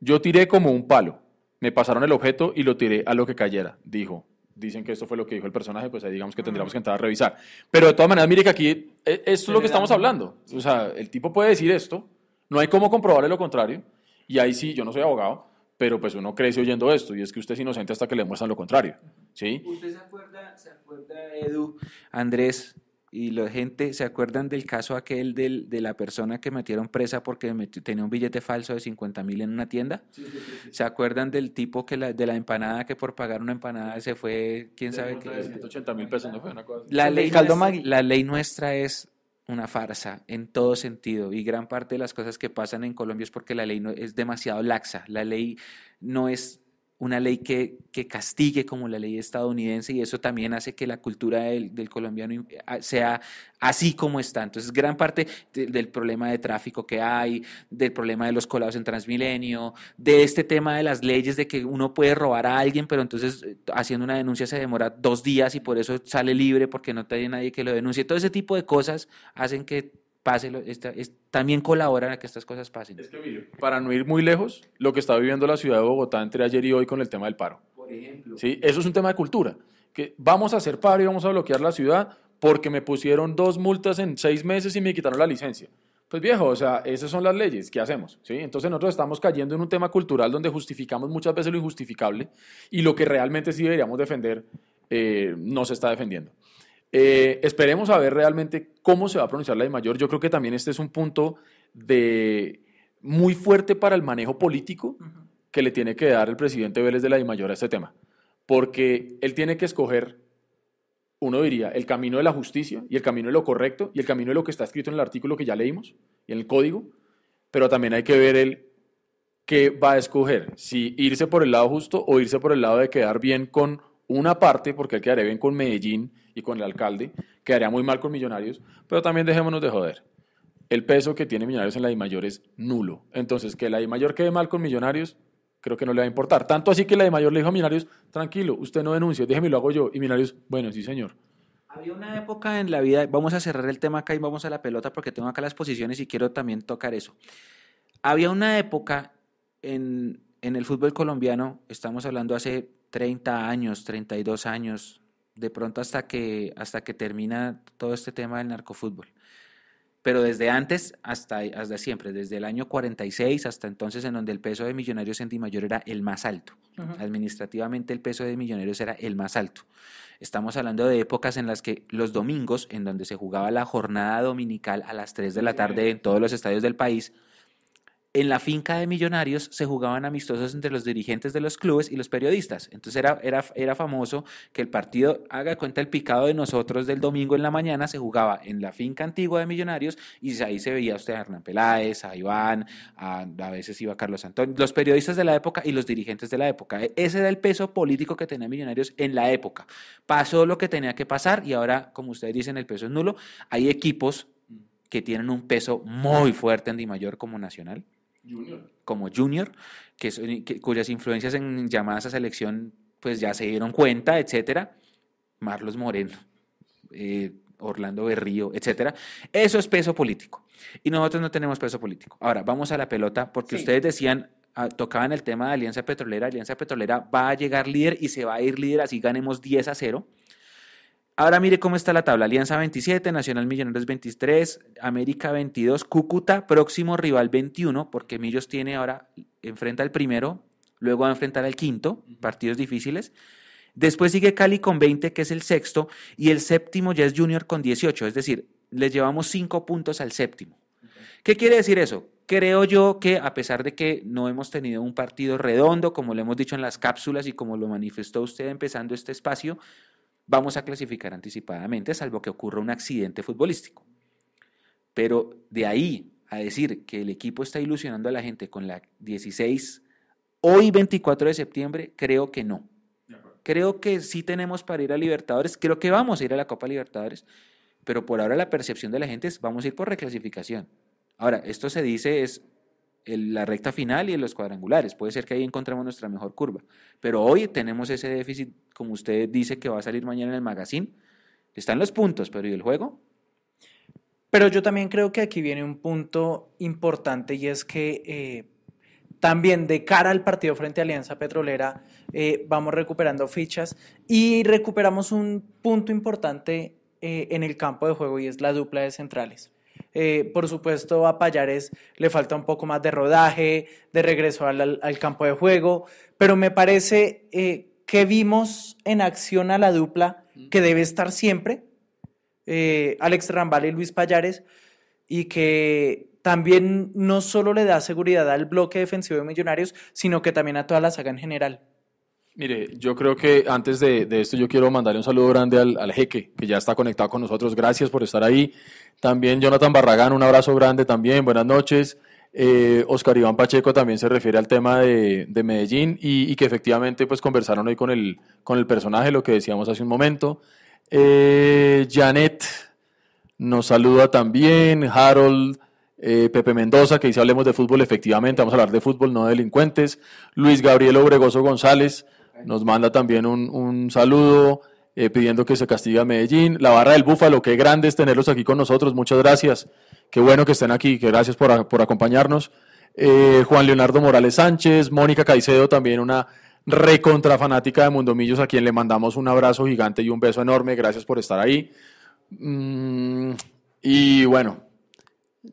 yo tiré como un palo, me pasaron el objeto y lo tiré a lo que cayera, dijo. Dicen que esto fue lo que dijo el personaje, pues ahí digamos que tendríamos que entrar a revisar. Pero de todas maneras, mire que aquí, eh, esto es lo que estamos hablando. O sea, el tipo puede decir esto, no hay cómo comprobarle lo contrario, y ahí sí, yo no soy abogado, pero pues uno crece oyendo esto, y es que usted es inocente hasta que le muestran lo contrario, ¿sí? ¿Usted se acuerda, se acuerda, Edu, Andrés, y la gente se acuerdan del caso aquel del, de la persona que metieron presa porque metió- tenía un billete falso de 50 mil en una tienda? ¿Se acuerdan del tipo que la, de la empanada que por pagar una empanada se fue, quién sabe qué? 180 mil pesos, ¿no fue una cosa así? La ley, nuestra, la ley nuestra es una farsa en todo sentido y gran parte de las cosas que pasan en Colombia es porque la ley no, es demasiado laxa. La ley no es una ley que, que castigue como la ley estadounidense y eso también hace que la cultura del, colombiano sea así como está. Entonces, gran parte de- del problema de tráfico que hay, del problema de los colados en Transmilenio, de este tema de las leyes de que uno puede robar a alguien, pero entonces eh, haciendo una denuncia se demora dos días y por eso sale libre porque no tiene nadie que lo denuncie. Todo ese tipo de cosas hacen que pase, lo- esta- es- también colaboran a que estas cosas pasen. Es que mire, para no ir muy lejos, lo que está viviendo la ciudad de Bogotá entre ayer y hoy con el tema del paro. Por ejemplo, ¿sí? Eso es un tema de cultura. Que vamos a hacer paro y vamos a bloquear la ciudad porque me pusieron dos multas en seis meses y me quitaron la licencia. Pues viejo, o sea, esas son las leyes, ¿qué hacemos? ¿Sí? Entonces nosotros estamos cayendo en un tema cultural donde justificamos muchas veces lo injustificable y lo que realmente sí deberíamos defender eh, no se está defendiendo. Eh, esperemos a ver realmente cómo se va a pronunciar la de mayor. Yo creo que también este es un punto de muy fuerte para el manejo político que le tiene que dar el presidente Vélez de la DIMAYOR a este tema. Porque él tiene que escoger uno diría el camino de la justicia y el camino de lo correcto y el camino de lo que está escrito en el artículo que ya leímos y en el código, pero también hay que ver el qué va a escoger, si irse por el lado justo o irse por el lado de quedar bien con una parte, porque él quedaría bien con Medellín y con el alcalde, quedaría muy mal con Millonarios, pero también dejémonos de joder. El peso que tiene Millonarios en la I mayor es nulo. Entonces, que la I mayor quede mal con Millonarios, creo que no le va a importar. Tanto así que la I mayor le dijo a Millonarios, tranquilo, usted no denuncie, déjeme lo hago yo. Y Millonarios, bueno, sí, señor. Había una época en la vida, vamos a cerrar el tema acá y vamos a la pelota porque tengo acá las posiciones y quiero también tocar eso. Había una época en el fútbol colombiano, estamos hablando hace 30 años, 32 años, de pronto hasta que, hasta que termina todo este tema del narcofútbol. Pero desde antes hasta, hasta siempre, desde el año 46 hasta entonces en donde el peso de Millonarios en Di Mayor era el más alto. Administrativamente el peso de Millonarios era el más alto. Estamos hablando de épocas en las que los domingos, en donde se jugaba la jornada dominical a las 3 de la tarde en todos los estadios del país, en la finca de Millonarios se jugaban amistosos entre los dirigentes de los clubes y los periodistas. Entonces era, era, era famoso que el partido, haga cuenta el picado de nosotros del domingo en la mañana, se jugaba en la finca antigua de Millonarios y ahí se veía usted a Hernán Peláez, a Iván, a, a veces iba Carlos Antonio, los periodistas de la época y los dirigentes de la época. E, ese era el peso político que tenía Millonarios en la época. Pasó lo que tenía que pasar y ahora, como ustedes dicen, el peso es nulo. Hay equipos que tienen un peso muy fuerte en Di Mayor como Nacional como Junior, que, cuyas influencias en llamadas a selección pues ya se dieron cuenta, etcétera. Marlos Moreno, eh, Orlando Berrío, etcétera. Eso es peso político. Y nosotros no tenemos peso político. Ahora, vamos a la pelota, porque ustedes decían, ah, tocaban el tema de Alianza Petrolera. Alianza Petrolera va a llegar líder y se va a ir líder, así ganemos 10 a 0. Ahora mire cómo está la tabla. Alianza 27, Nacional Millonarios 23, América 22, Cúcuta próximo rival 21, porque Millos tiene ahora, enfrenta al primero, luego va a enfrentar al quinto, partidos difíciles. Después sigue Cali con 20, que es el sexto, y el séptimo ya es Junior con 18, es decir, le llevamos 5 puntos al séptimo. ¿Qué quiere decir eso? Creo yo que a pesar de que no hemos tenido un partido redondo, como lo hemos dicho en las cápsulas y como lo manifestó usted empezando este espacio, vamos a clasificar anticipadamente, salvo que ocurra un accidente futbolístico. Pero de ahí a decir que el equipo está ilusionando a la gente con la 16, hoy 24 de septiembre, creo que no. Creo que sí tenemos para ir a Libertadores, creo que vamos a ir a la Copa Libertadores, pero por ahora la percepción de la gente es vamos a ir por reclasificación. Ahora, esto se dice es la recta final y en los cuadrangulares. Puede ser que ahí encontremos nuestra mejor curva. Pero hoy tenemos ese déficit, como usted dice, que va a salir mañana en el magazine. Están los puntos, pero ¿y el juego? Pero yo también creo que aquí viene un punto importante y es que eh, también de cara al partido frente a Alianza Petrolera eh, vamos recuperando fichas y recuperamos un punto importante eh, en el campo de juego y es la dupla de centrales. Eh, por supuesto, a Payares le falta un poco más de rodaje, de regreso al, campo de juego, pero me parece eh, que vimos en acción a la dupla que debe estar siempre, eh, Alex Rambal y Luis Payares, y que también no solo le da seguridad al bloque defensivo de Millonarios, sino que también a toda la saga en general. Mire, yo creo que antes de, esto yo quiero mandarle un saludo grande al, al, jeque, que ya está conectado con nosotros. Gracias por estar ahí. También Jonathan Barragán, un abrazo grande también. Buenas noches. Eh, Oscar Iván Pacheco también se refiere al tema de, de Medellín y, que efectivamente pues conversaron hoy con el, con el personaje, lo que decíamos hace un momento. Eh, Janet nos saluda también. Harold. Eh, Pepe Mendoza, que dice hablemos de fútbol, efectivamente, vamos a hablar de fútbol, no de delincuentes. Luis Gabriel Obregoso González, nos manda también un, un saludo eh, pidiendo que se castigue a Medellín. La barra del Búfalo, qué grande es tenerlos aquí con nosotros. Muchas gracias. Qué bueno que estén aquí. Que gracias por, por acompañarnos. Eh, Juan Leonardo Morales Sánchez, Mónica Caicedo, también una recontra fanática de Mundomillos, a quien le mandamos un abrazo gigante y un beso enorme. Gracias por estar ahí. Mm, y bueno,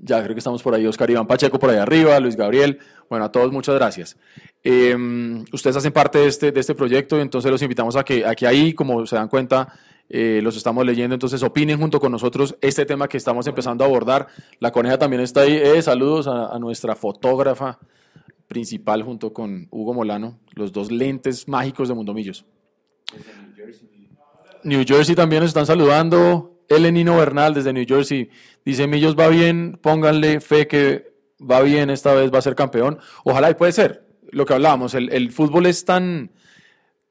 ya creo que estamos por ahí, Oscar Iván Pacheco por ahí arriba, Luis Gabriel. Bueno, a todos muchas gracias. Eh, ustedes hacen parte de este, de este proyecto y entonces los invitamos a que, aquí ahí, como se dan cuenta, eh, los estamos leyendo, entonces opinen junto con nosotros este tema que estamos empezando a abordar. La coneja también está ahí. Eh, saludos a, nuestra fotógrafa principal junto con Hugo Molano, los dos lentes mágicos de Mundomillos. New Jersey también nos están saludando. Elenino Bernal desde New Jersey dice: Millos va bien, pónganle fe que va bien, esta vez va a ser campeón. Ojalá y puede ser. Lo que hablábamos, el, el fútbol es tan,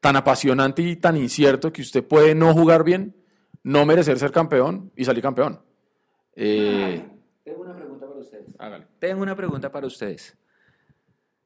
tan apasionante y tan incierto que usted puede no jugar bien, no merecer ser campeón y salir campeón. Eh, Tengo una pregunta para ustedes. hágale. Tengo una pregunta para ustedes.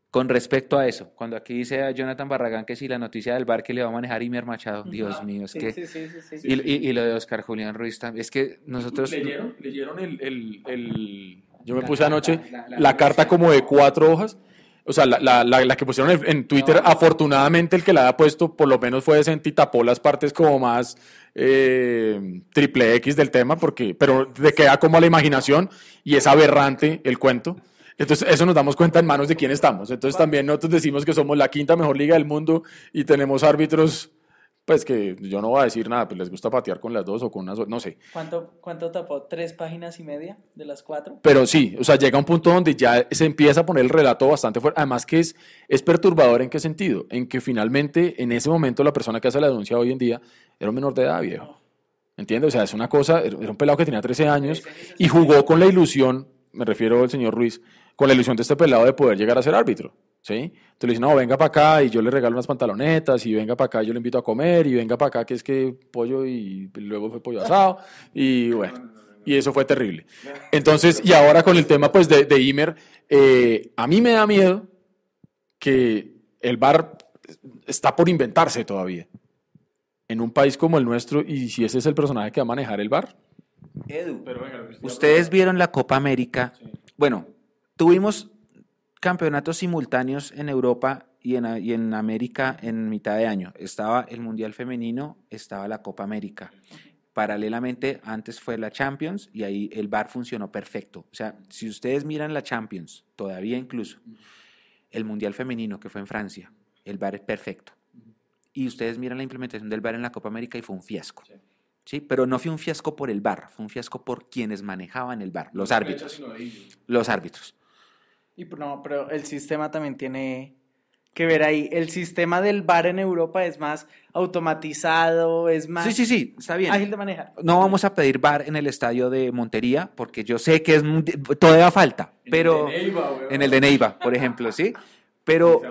Con respecto a eso, cuando aquí dice a Jonathan Barragán que si la noticia del bar que le va a manejar Imer Machado, Dios mío, es Sí, que... sí, sí, sí, sí. Y, y- y lo de Oscar Julián Ruiz también, es que nosotros... ¿Leyeron, leyeron el, el- el- Yo me puse carta, anoche la- la, la- carta como de cuatro hojas. O sea, la, la- la- la que pusieron en, Twitter, afortunadamente el que la haya puesto por lo menos fue decente y tapó las partes como más eh, triple X del tema, porque, pero te queda como a la imaginación y es aberrante el cuento. Entonces, eso nos damos cuenta en manos de quién estamos. Entonces, también nosotros decimos que somos la quinta mejor liga del mundo y tenemos árbitros, pues que yo no voy a decir nada, pues les gusta patear con las dos o con una sola, no sé. ¿Cuánto, ¿Cuánto tapó? ¿Tres páginas y media de las cuatro? Pero sí, o sea, llega un punto donde ya se empieza a poner el relato bastante fuerte. Además que es, es perturbador en qué sentido? En que finalmente, en ese momento, la persona que hace la denuncia hoy en día era un menor de edad, viejo. ¿Entiendes? O sea, es una cosa, era un pelado que tenía 13 años y jugó con la ilusión, me refiero al señor Ruiz, con la ilusión de este pelado de poder llegar a ser árbitro. ¿Sí? Entonces le dicen, no, venga para acá y yo le regalo unas pantalonetas y venga para acá y yo le invito a comer y venga para acá que es que pollo y luego fue pollo asado y bueno, y eso fue terrible. Entonces, y ahora con el tema pues de, de Imer, eh, a mí me da miedo que el bar está por inventarse todavía en un país como el nuestro y si ese es el personaje que va a manejar el bar. Edu, ustedes vieron la Copa América. Bueno, tuvimos campeonatos simultáneos en Europa y en, y en América en mitad de año. Estaba el Mundial Femenino, estaba la Copa América. Paralelamente, antes fue la Champions y ahí el VAR funcionó perfecto. O sea, si ustedes miran la Champions, todavía incluso, el Mundial Femenino que fue en Francia, el VAR es perfecto. Y ustedes miran la implementación del VAR en la Copa América y fue un fiasco. Sí, pero no fue un fiasco por el VAR, fue un fiasco por quienes manejaban el VAR, los árbitros. Los árbitros. Y no, pero el sistema también tiene que ver ahí. El sistema del bar en Europa es más automatizado, es más Sí, sí, sí, está bien. ágil de manejar. No vamos a pedir VAR en el estadio de Montería, porque yo sé que es todavía falta, pero en el de Neiva, por ejemplo, ¿sí? [laughs] Pero,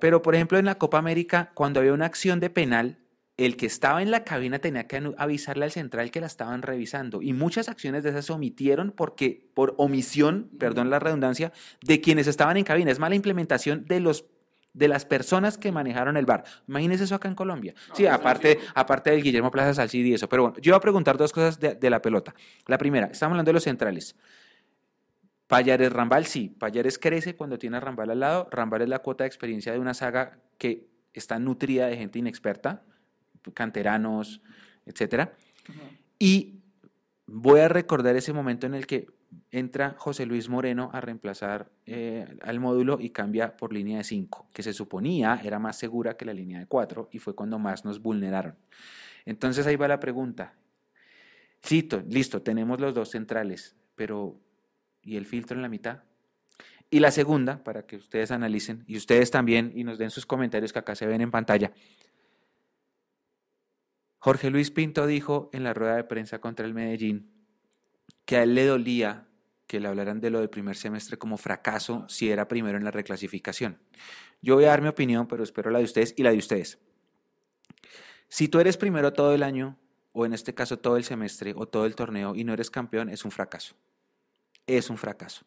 pero, por ejemplo, en la Copa América, cuando había una acción de penal, el que estaba en la cabina tenía que avisarle al central que la estaban revisando. Y muchas acciones de esas se omitieron porque, por omisión, perdón la redundancia, de quienes estaban en cabina. Es mala implementación de los de las personas que manejaron el bar. Imagínense eso acá en Colombia. sí, aparte, aparte del Guillermo Plaza Salcid y eso. Pero bueno, yo voy a preguntar dos cosas de, de la pelota. La primera, estamos hablando de los centrales. Payares Rambal, sí. Payares crece cuando tiene a Rambal al lado. Rambal es la cuota de experiencia de una saga que está nutrida de gente inexperta, canteranos, etcétera. Y voy a recordar ese momento en el que entra José Luis Moreno a reemplazar eh, al módulo y cambia por línea de 5, que se suponía era más segura que la línea de 4 y fue cuando más nos vulneraron. Entonces ahí va la pregunta. Cito, listo, tenemos los dos centrales, pero ¿y el filtro en la mitad? Y la segunda, para que ustedes analicen y ustedes también y nos den sus comentarios que acá se ven en pantalla. Jorge Luis Pinto dijo en la rueda de prensa contra el Medellín que a él le dolía que le hablaran de lo del primer semestre como fracaso si era primero en la reclasificación. Yo voy a dar mi opinión, pero espero la de ustedes y la de ustedes. Si tú eres primero todo el año, o en este caso todo el semestre, o todo el torneo, y no eres campeón, es un fracaso. Es un fracaso.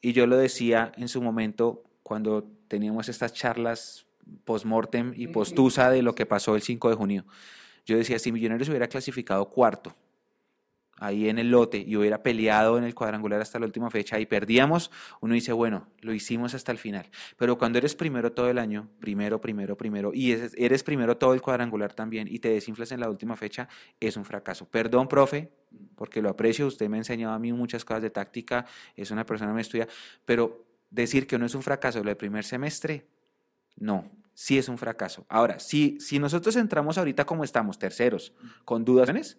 Y yo lo decía en su momento cuando teníamos estas charlas post-mortem y postusa de lo que pasó el 5 de junio. Yo decía, si Millonarios hubiera clasificado cuarto ahí en el lote y hubiera peleado en el cuadrangular hasta la última fecha y perdíamos, uno dice, bueno, lo hicimos hasta el final. Pero cuando eres primero todo el año, primero, primero, primero, y es- eres primero todo el cuadrangular también y te desinflas en la última fecha, es un fracaso. Perdón, profe, porque lo aprecio, usted me ha enseñado a mí muchas cosas de táctica, es una persona que me estudia, pero decir que no es un fracaso lo del primer semestre, no, sí es un fracaso. Ahora, si, si nosotros entramos ahorita como estamos, terceros, con dudas,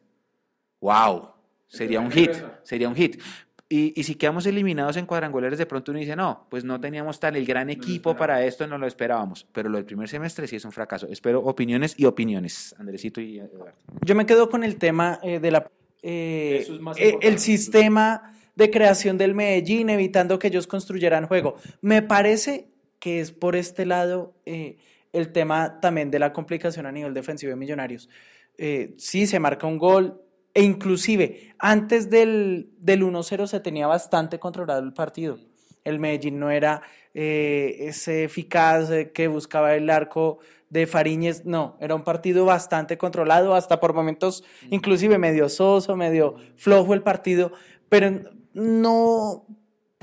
wow, sería un hit, sería un hit. Y, y si quedamos eliminados en cuadrangulares, de pronto uno dice, no, pues no teníamos tan el gran equipo para esto, no lo esperábamos. Pero lo del primer semestre sí es un fracaso. Espero opiniones y opiniones, Andresito y Eduardo. Yo me quedo con el tema eh, de la eh, Eso es más eh, el sistema de creación del Medellín, evitando que ellos construyeran juego. Me parece que es por este lado eh, el tema también de la complicación a nivel defensivo de Millonarios. Eh, sí, se marca un gol, e inclusive antes del, del 1-0 se tenía bastante controlado el partido. El Medellín no era eh, ese eficaz eh, que buscaba el arco de Fariñez, no, era un partido bastante controlado, hasta por momentos inclusive medio soso, medio flojo el partido, pero no,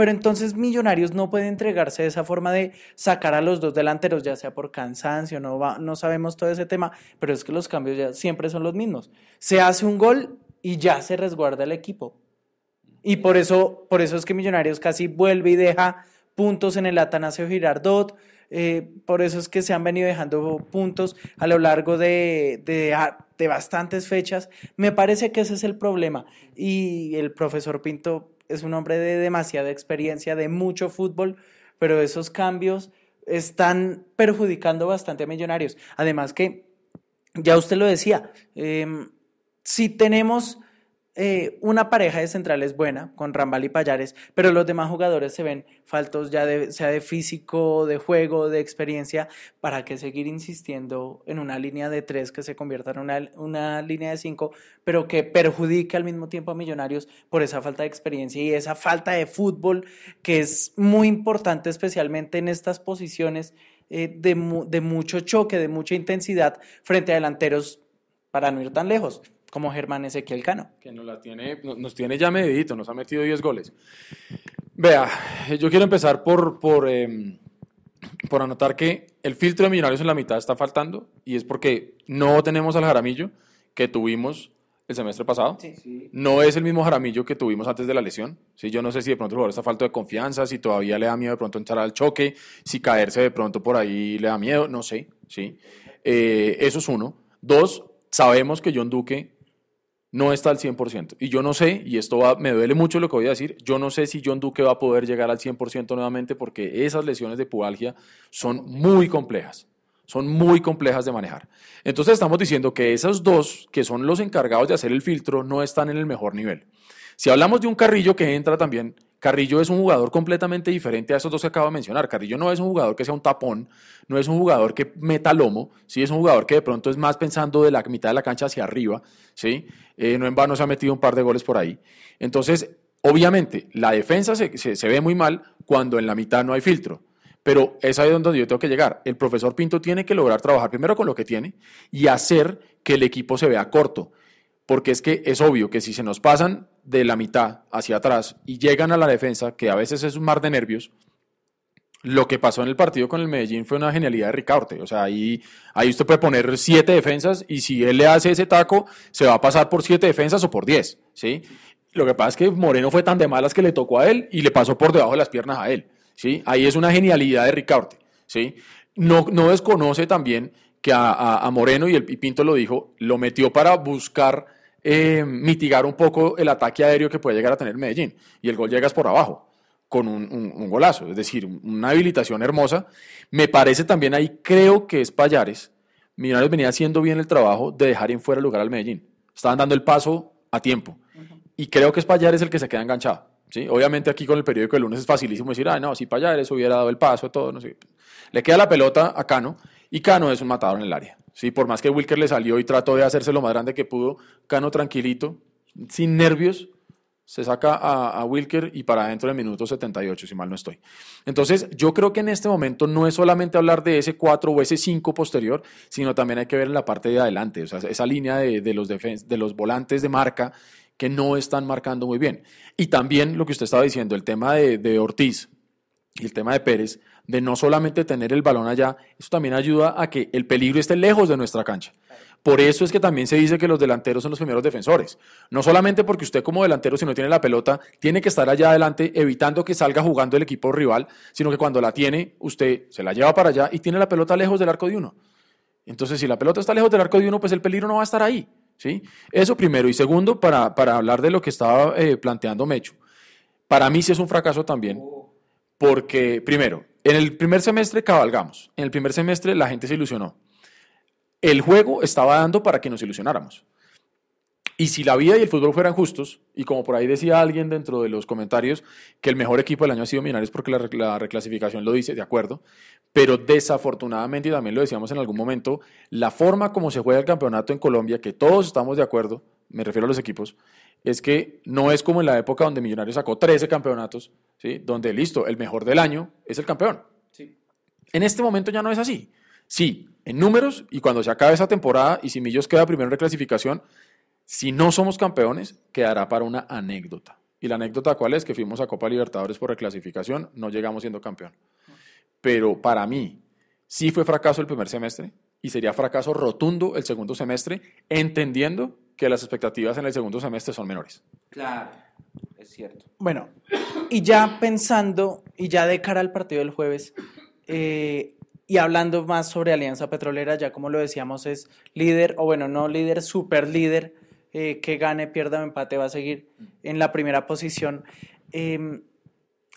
pero entonces Millonarios no puede entregarse de esa forma de sacar a los dos delanteros, ya sea por cansancio, no, va, no sabemos todo ese tema, pero es que los cambios ya siempre son los mismos. Se hace un gol y ya se resguarda el equipo. Y por eso, por eso es que Millonarios casi vuelve y deja puntos en el Atanasio Girardot. eh, por eso es que se han venido dejando puntos a lo largo de, de, a- de bastantes fechas. Me parece que ese es el problema. Y el profesor Pinto es un hombre de demasiada experiencia, de mucho fútbol, pero esos cambios están perjudicando bastante a Millonarios. Además que, ya usted lo decía, em, si tenemos eh, una pareja de centrales buena, con Rambal y Payares, pero los demás jugadores se ven faltos ya de, sea de físico, de juego, de experiencia, ¿para qué seguir insistiendo en una línea de tres que se convierta en una, una línea de cinco, pero que perjudique al mismo tiempo a Millonarios por esa falta de experiencia y esa falta de fútbol que es muy importante, especialmente en estas posiciones eh, de, de mucho choque, de mucha intensidad frente a delanteros, para no ir tan lejos, como Germán Ezequiel Cano. que nos, la tiene, no- nos tiene ya medidito, nos ha metido 10 goles. Vea, yo quiero empezar por, por, em, por anotar que el filtro de Millonarios en la mitad está faltando y es porque no tenemos al Jaramillo que tuvimos el semestre pasado. No es el mismo Jaramillo que tuvimos antes de la lesión. ¿sí? Yo no sé si de pronto el jugador está falto de confianza, si todavía le da miedo de pronto entrar al choque, si caerse de pronto por ahí le da miedo, no sé. ¿sí? Eh, eso es uno. Dos, sabemos que John Duque no está al 100%. Y yo no sé, y esto va- me duele mucho lo que voy a decir, yo no sé si John Duque va a poder llegar al 100% nuevamente porque esas lesiones de pubalgia son muy complejas. Son muy complejas de manejar. Entonces estamos diciendo que esos dos, que son los encargados de hacer el filtro, no están en el mejor nivel. Si hablamos de un Carrillo que entra también, Carrillo es un jugador completamente diferente a esos dos que acabo de mencionar. Carrillo no es un jugador que sea un tapón, no es un jugador que meta lomo, sí es un jugador que de pronto es más pensando de la mitad de la cancha hacia arriba, sí. Eh, no en vano se ha metido un par de goles por ahí. Entonces, obviamente, la defensa se, se- se ve muy mal cuando en la mitad no hay filtro. Pero es ahí donde yo tengo que llegar. El profesor Pinto tiene que lograr trabajar primero con lo que tiene y hacer que el equipo se vea corto. Porque es que es obvio que si se nos pasan de la mitad hacia atrás y llegan a la defensa, que a veces es un mar de nervios, lo que pasó en el partido con el Medellín fue una genialidad de Ricaurte. O sea, ahí, ahí usted puede poner siete defensas y si él le hace ese taco, se va a pasar por siete defensas o por diez, ¿sí? Lo que pasa es que Moreno fue tan de malas que le tocó a él y le pasó por debajo de las piernas a él, ¿sí? Ahí es una genialidad de Ricaurte, ¿sí? No, no desconoce también que a, a- Moreno, y el y Pinto lo dijo, lo metió para buscar eh, mitigar un poco el ataque aéreo que puede llegar a tener Medellín. Y el gol llegas por abajo con un, un- un golazo, es decir, una habilitación hermosa. Me parece también ahí, creo que es Payares. Millonarios venía haciendo bien el trabajo de dejar en fuera el lugar al Medellín. Estaban dando el paso a tiempo. Y creo que es Payares el que se queda enganchado. ¿sí? Obviamente aquí con el periódico del lunes es facilísimo decir, ah, no, si Payares hubiera dado el paso, todo, no sé. Le queda la pelota a Cano y Cano es un matador en el área. ¿Sí? Por más que Wilker le salió y trató de hacerse lo más grande que pudo, Cano tranquilito, sin nervios, se saca a, Wilker y para adentro del minuto 78, si mal no estoy. Entonces, yo creo que en este momento no es solamente hablar de ese 4 o ese 5 posterior, sino también hay que ver en la parte de adelante, o sea, esa línea de los volantes de marca que no están marcando muy bien. Y también lo que usted estaba diciendo, el tema de, de Ortiz y el tema de Pérez, de no solamente tener el balón allá, eso también ayuda a que el peligro esté lejos de nuestra cancha. Por eso es que también se dice que los delanteros son los primeros defensores. No solamente porque usted como delantero, si no tiene la pelota, tiene que estar allá adelante evitando que salga jugando el equipo rival, sino que cuando la tiene, usted se la lleva para allá y tiene la pelota lejos del arco de uno. Entonces, si la pelota está lejos del arco de uno, pues el peligro no va a estar ahí. ¿sí? Eso primero. Y segundo, para, para hablar de lo que estaba eh, planteando Mecho. Para mí sí es un fracaso también, porque primero, en el primer semestre cabalgamos, en el primer semestre la gente se ilusionó. El juego estaba dando para que nos ilusionáramos. Y si la vida y el fútbol fueran justos, y como por ahí decía alguien dentro de los comentarios, que el mejor equipo del año ha sido Millonarios porque la, la, reclasificación lo dice, de acuerdo, pero desafortunadamente, y también lo decíamos en algún momento, la forma como se juega el campeonato en Colombia, que todos estamos de acuerdo, me refiero a los equipos, es que no es como en la época donde Millonarios sacó 13 campeonatos, ¿sí? donde listo, el mejor del año es el campeón. Sí. En este momento ya no es así. Sí, en números, y cuando se acabe esa temporada, y si Millos queda primero en reclasificación, si no somos campeones, quedará para una anécdota. ¿Y la anécdota cuál es? Que fuimos a Copa Libertadores por reclasificación, no llegamos siendo campeón. Pero para mí, sí fue fracaso el primer semestre y sería fracaso rotundo el segundo semestre, entendiendo que las expectativas en el segundo semestre son menores. Claro, es cierto. Bueno, y ya pensando, y ya de cara al partido del jueves, eh, y hablando más sobre Alianza Petrolera, ya como lo decíamos, es líder, o bueno, no líder, super líder, eh, que gane, pierda o empate, va a seguir en la primera posición. Eh,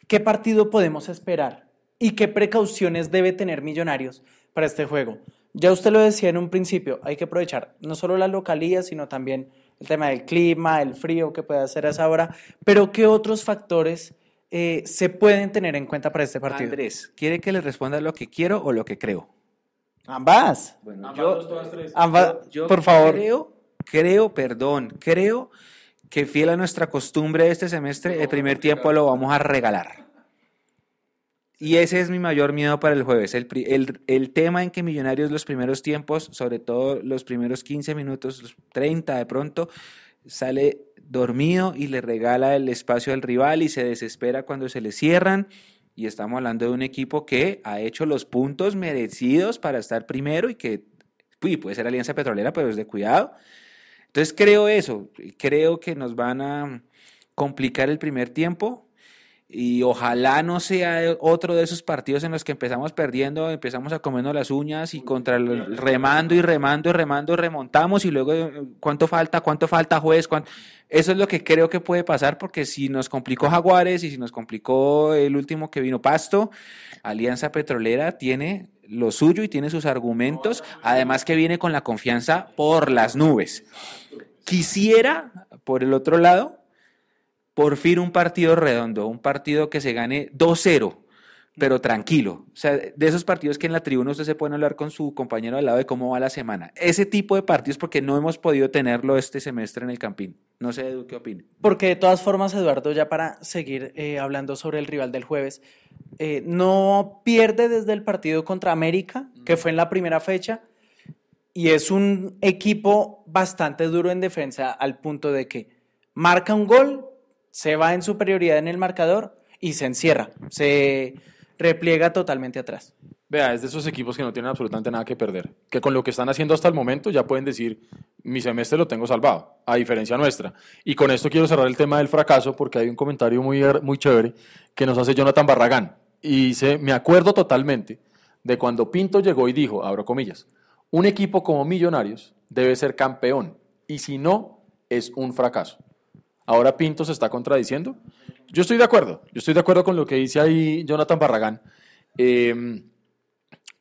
¿Qué partido podemos esperar? ¿Y qué precauciones debe tener Millonarios para este juego? Ya usted lo decía en un principio, hay que aprovechar no solo la localía, sino también el tema del clima, el frío que puede hacer a esa hora, pero qué otros factores eh, se pueden tener en cuenta para este partido. Andrés, ¿quiere que le responda lo que quiero o lo que creo? Ambas. Bueno, Ambas yo, tres. Ambas, yo por favor. Creo, creo, perdón, creo que fiel a nuestra costumbre de este semestre, el primer tiempo lo vamos a regalar. Y ese es mi mayor miedo para el jueves. El, el- el tema en que Millonarios los primeros tiempos, sobre todo los primeros 15 minutos, los 30 de pronto, sale dormido y le regala el espacio al rival y se desespera cuando se le cierran. Y estamos hablando de un equipo que ha hecho los puntos merecidos para estar primero y que uy, puede ser Alianza Petrolera, pero es de cuidado. Entonces creo eso, creo que nos van a complicar el primer tiempo y ojalá no sea otro de esos partidos en los que empezamos perdiendo, empezamos a comernos las uñas y contra el remando y remando y remando remontamos y luego eh, cuánto falta, cuánto falta juez, ¿Cuánto? eso es lo que creo que puede pasar porque si nos complicó Jaguares y si nos complicó el último que vino Pasto, Alianza Petrolera tiene lo suyo y tiene sus argumentos, además que viene con la confianza por las nubes. Quisiera, por el otro lado, por fin un partido redondo, un partido que se gane 2-0, pero tranquilo. O sea, de esos partidos que en la tribuna usted se puede hablar con su compañero al lado de cómo va la semana. Ese tipo de partidos porque no hemos podido tenerlo este semestre en el Campín. No sé, Edu, qué opina. Porque de todas formas, Eduardo, ya para seguir eh, hablando sobre el rival del jueves, eh, no pierde desde el partido contra América, que fue en la primera fecha, y es un equipo bastante duro en defensa al punto de que marca un gol, se va en superioridad en el marcador y se encierra, se repliega totalmente atrás. Vea, es de esos equipos que no tienen absolutamente nada que perder. Que con lo que están haciendo hasta el momento ya pueden decir, mi semestre lo tengo salvado, a diferencia nuestra. Y con esto quiero cerrar el tema del fracaso porque hay un comentario muy, muy chévere que nos hace Jonathan Barragán. Y dice, me acuerdo totalmente de cuando Pinto llegó y dijo, abro comillas, un equipo como Millonarios debe ser campeón y si no, es un fracaso. Ahora Pinto se está contradiciendo. Yo estoy de acuerdo, yo estoy de acuerdo con lo que dice ahí Jonathan Barragán. Eh,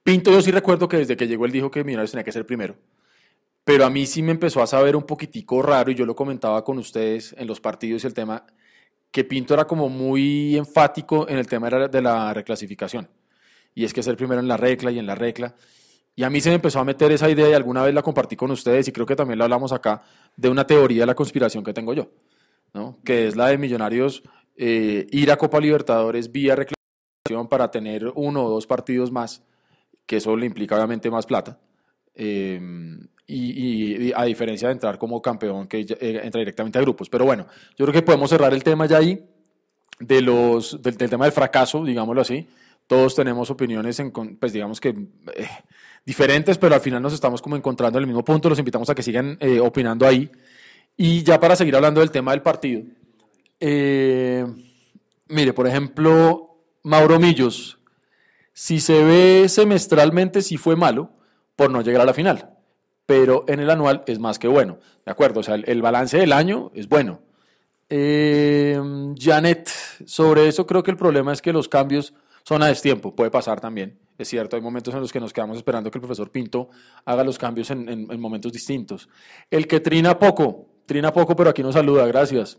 Pinto, yo sí recuerdo que desde que llegó él dijo que Millonarios tenía que ser primero. Pero a mí sí me empezó a saber un poquitico raro, y yo lo comentaba con ustedes en los partidos y el tema, que Pinto era como muy enfático en el tema de la- de la reclasificación. Y es que ser primero en la regla y en la regla. Y a mí se me empezó a meter esa idea y alguna vez la compartí con ustedes y creo que también la hablamos acá de una teoría de la conspiración que tengo yo, que es la de Millonarios eh, ir a Copa Libertadores vía reclasificación para tener uno o dos partidos más, que eso le implica obviamente más plata. eh, y, a diferencia de entrar como campeón que eh, entra directamente a grupos. Pero bueno, yo creo que podemos cerrar el tema ya ahí de los, del, tema del fracaso, digámoslo así. Todos tenemos opiniones, en, pues digamos que eh, diferentes, pero al final nos estamos como encontrando en el mismo punto. Los invitamos a que sigan eh, opinando ahí. Y ya para seguir hablando del tema del partido. eh, mire, por ejemplo, Mauro Millos, si se ve semestralmente, sí fue malo por no llegar a la final, pero en el anual es más que bueno, ¿de acuerdo? O sea, el, balance del año es bueno, Eh, Janet, sobre eso creo que el problema es que los cambios son a destiempo, puede pasar también. Es cierto, hay momentos en los que nos quedamos esperando que el profesor Pinto haga los cambios en momentos distintos. El que trina poco, trina poco, pero aquí nos saluda, gracias.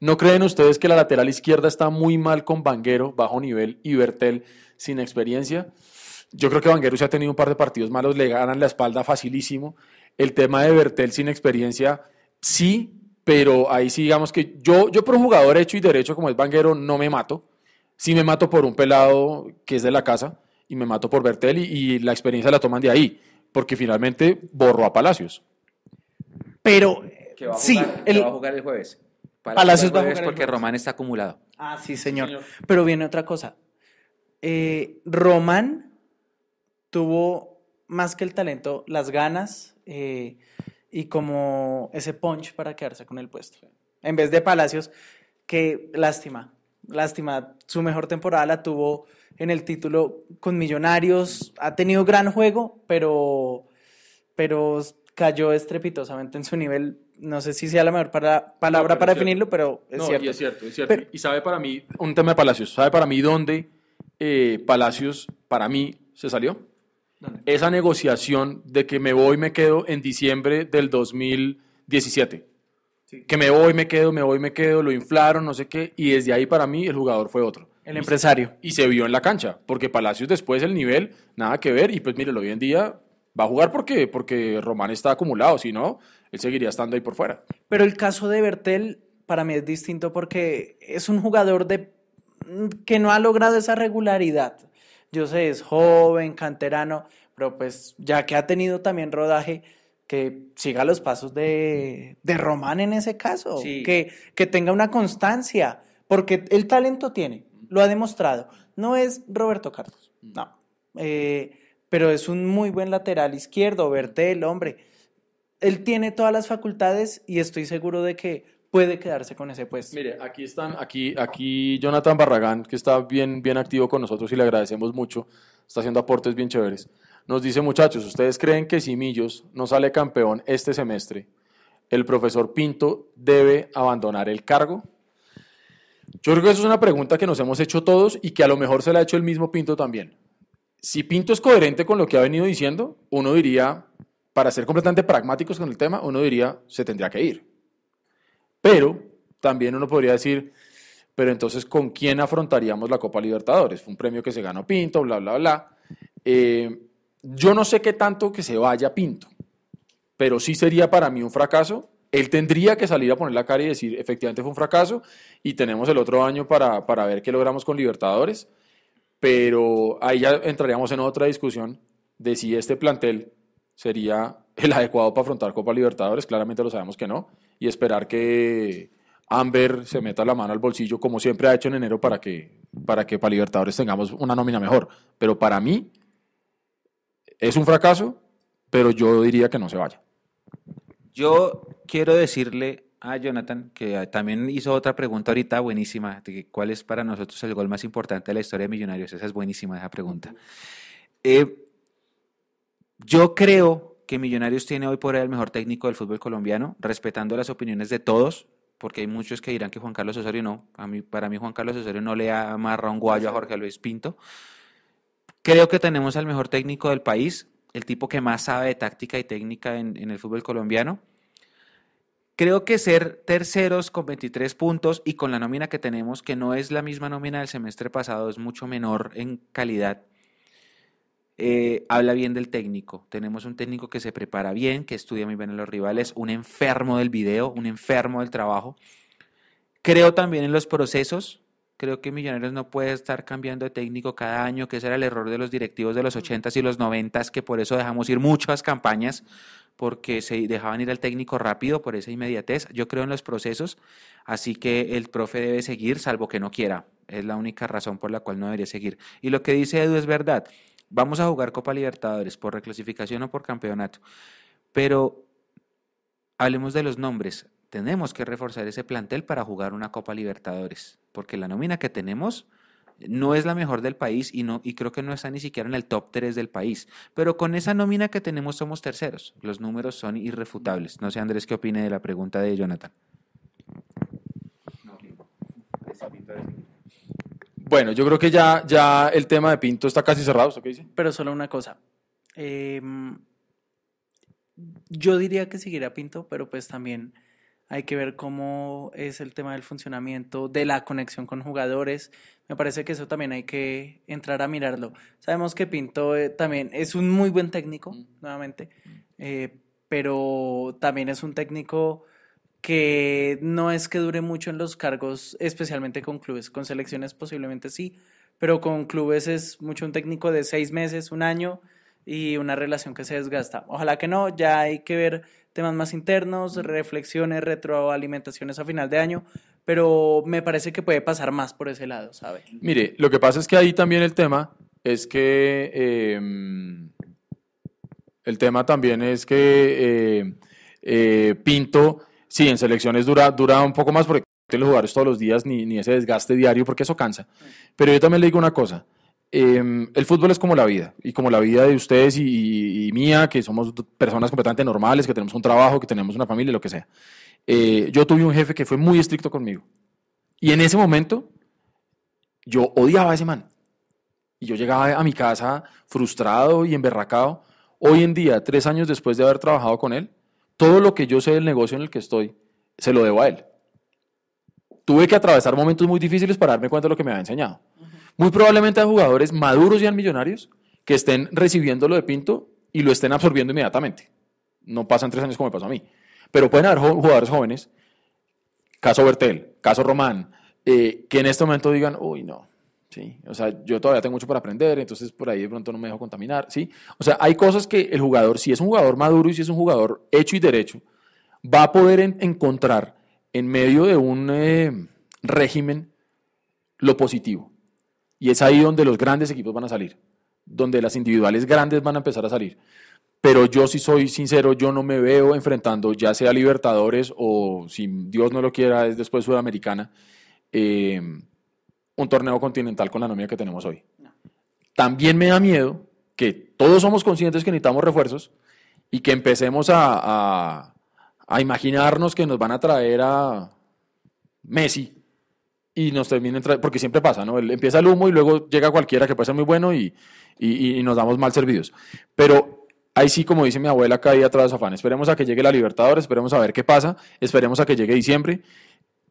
¿No creen ustedes que la lateral izquierda está muy mal con Vanguero, bajo nivel, y Bertel sin experiencia? Yo creo que Vanguero se ha tenido un par de partidos malos, le ganan la espalda facilísimo. El tema de Bertel sin experiencia, sí, pero ahí sí digamos que yo, yo por un jugador hecho y derecho como es Vanguero no me mato. Sí me mato por un pelado que es de la casa y me mato por Bertel y, y la experiencia la toman de ahí, porque finalmente borró a Palacios. Pero Que va a sí, jugar, que el- va a jugar el jueves. Palacios va a jugar el porque jueves. Román está acumulado. Ah, sí, señor. Pero viene otra cosa. Eh, Román tuvo más que el talento, las ganas eh, y como ese punch para quedarse con el puesto. En vez de Palacios, que lástima, lástima. Su mejor temporada la tuvo en el título con Millonarios. Ha tenido gran juego, pero, pero cayó estrepitosamente en su nivel. No sé si sea la mejor para- palabra para definirlo, pero es no, cierto. y es cierto, es cierto. Pero- y sabe para mí, un tema de Palacios, sabe para mí dónde eh, Palacios, para mí, se salió. Esa negociación de que me voy, me quedo en diciembre del 2017. Que me voy, me quedo, me voy, me quedo, lo inflaron, no sé qué, y desde ahí para mí el jugador fue otro. El empresario. Y se vio en la cancha, porque Palacios después el nivel, nada que ver, y pues mírelo, hoy en día va a jugar porque, porque Román está acumulado, si no, él seguiría estando ahí por fuera. Pero el caso de Bertel para mí es distinto porque es un jugador de, que no ha logrado esa regularidad. Yo sé, es joven, canterano, pero pues ya que ha tenido también rodaje, que siga los pasos de, de Román en ese caso, Sí. que, que tenga una constancia, porque el talento tiene, lo ha demostrado. No es Roberto Carlos, no. Eh, pero es un muy buen lateral izquierdo, Bertel, hombre él tiene todas las facultades y estoy seguro de que puede quedarse con ese puesto. Mire, aquí están, aquí, aquí Jonathan Barragán, que está bien, bien activo con nosotros y le agradecemos mucho, está haciendo aportes bien chéveres. Nos dice, muchachos, ¿ustedes creen que si Millos no sale campeón este semestre, el profesor Pinto debe abandonar el cargo? Yo creo que eso es una pregunta que nos hemos hecho todos y que a lo mejor se la ha hecho el mismo Pinto también. Si Pinto es coherente con lo que ha venido diciendo, uno diría, para ser completamente pragmáticos con el tema, uno diría, se tendría que ir. Pero también uno podría decir, pero entonces, ¿con quién afrontaríamos la Copa Libertadores? Fue un premio que se ganó Pinto, bla, bla, bla. Eh, yo no sé qué tanto que se vaya Pinto, pero sí sería para mí un fracaso. Él tendría que salir a poner la cara y decir, efectivamente fue un fracaso, y tenemos el otro año para, para ver qué logramos con Libertadores, pero ahí ya entraríamos en otra discusión de si este plantel sería el adecuado para afrontar Copa Libertadores, claramente lo sabemos que no, y esperar que Amber se meta la mano al bolsillo como siempre ha hecho en enero para que para que para Libertadores tengamos una nómina mejor. Pero para mí es un fracaso, pero yo diría que no se vaya. Yo quiero decirle a Jonathan, que también hizo otra pregunta ahorita buenísima, de cuál es para nosotros el gol más importante de la historia de Millonarios. Esa es buenísima, esa pregunta. Eh, yo creo que Millonarios tiene hoy por hoy el mejor técnico del fútbol colombiano, respetando las opiniones de todos, porque hay muchos que dirán que Juan Carlos Osorio no. A mí, para mí Juan Carlos Osorio no le amarra un guayo a Jorge Luis Pinto. Creo que tenemos al mejor técnico del país, el tipo que más sabe de táctica y técnica en, en el fútbol colombiano. Creo que ser terceros con 23 puntos y con la nómina que tenemos, que no es la misma nómina del semestre pasado, es mucho menor en calidad, eh, habla bien del técnico. Tenemos un técnico que se prepara bien, que estudia muy bien a los rivales, un enfermo del video, un enfermo del trabajo. Creo también en los procesos. Creo que Millonarios no puede estar cambiando de técnico cada año, que ese era el error de los directivos de los 80s y los 90s, que por eso dejamos ir muchas campañas, porque se dejaban ir al técnico rápido por esa inmediatez. Yo creo en los procesos, así que el profe debe seguir, salvo que no quiera. Es la única razón por la cual no debería seguir. Y lo que dice Edu es verdad. Vamos a jugar Copa Libertadores por reclasificación o por campeonato. Pero hablemos de los nombres. Tenemos que reforzar ese plantel para jugar una Copa Libertadores, porque la nómina que tenemos no es la mejor del país y, no, y creo que no está ni siquiera en el top 3 del país. Pero con esa nómina que tenemos somos terceros. Los números son irrefutables. No sé, Andrés, qué opine de la pregunta de Jonathan. Bueno, yo creo que ya, ya el tema de Pinto está casi cerrado. ¿Usted qué dice? Pero solo una cosa. Eh, yo diría que seguirá Pinto, pero pues también hay que ver cómo es el tema del funcionamiento, de la conexión con jugadores. Me parece que eso también hay que entrar a mirarlo. Sabemos que Pinto eh, también es un muy buen técnico, nuevamente, eh, pero también es un técnico que no es que dure mucho en los cargos, especialmente con clubes. Con selecciones posiblemente sí, pero con clubes es mucho un técnico de seis meses, un año y una relación que se desgasta. Ojalá que no, ya hay que ver temas más internos, reflexiones, retroalimentaciones a final de año, pero me parece que puede pasar más por ese lado, ¿sabe? Mire, lo que pasa es que ahí también el tema es que eh, el tema también es que eh, eh, Pinto Sí, en selecciones dura, dura un poco más porque los jugadores todos los días ni, ni ese desgaste diario porque eso cansa. Pero yo también le digo una cosa. Eh, el fútbol es como la vida, y como la vida de ustedes y, y, mía, que somos personas completamente normales, que tenemos un trabajo, que tenemos una familia, lo que sea. Eh, yo tuve un jefe que fue muy estricto conmigo. Y en ese momento, yo odiaba a ese man. Y yo llegaba a mi casa frustrado y emberracado. Hoy en día, tres años después de haber trabajado con él, todo lo que yo sé del negocio en el que estoy, se lo debo a él. Tuve que atravesar momentos muy difíciles para darme cuenta de lo que me había enseñado. Muy probablemente hay jugadores maduros y millonarios que estén recibiendo lo de Pinto y lo estén absorbiendo inmediatamente. No pasan tres años como me pasó a mí. Pero pueden haber jugadores jóvenes, caso Bertel, caso Román, eh, que en este momento digan, uy, no, ¿sí? O sea, yo todavía tengo mucho para aprender, entonces por ahí de pronto no me dejo contaminar, ¿sí? O sea, hay cosas que el jugador, si es un jugador maduro y si es un jugador hecho y derecho, va a poder en, encontrar en medio de un eh, régimen lo positivo. Y es ahí donde los grandes equipos van a salir, donde las individuales grandes van a empezar a salir. Pero yo si soy sincero, yo no me veo enfrentando ya sea Libertadores o si Dios no lo quiera es después Sudamericana. Eh, un torneo continental con la nómina que tenemos hoy. También me da miedo que todos somos conscientes que necesitamos refuerzos y que empecemos a, a, imaginarnos que nos van a traer a Messi y nos terminen porque siempre pasa, ¿no? Empieza el humo y luego llega cualquiera que puede ser muy bueno y, y, y nos damos mal servidos. Pero ahí sí, como dice mi abuela, caía atrás afán. Esperemos a que llegue la Libertadores, esperemos a ver qué pasa, esperemos a que llegue diciembre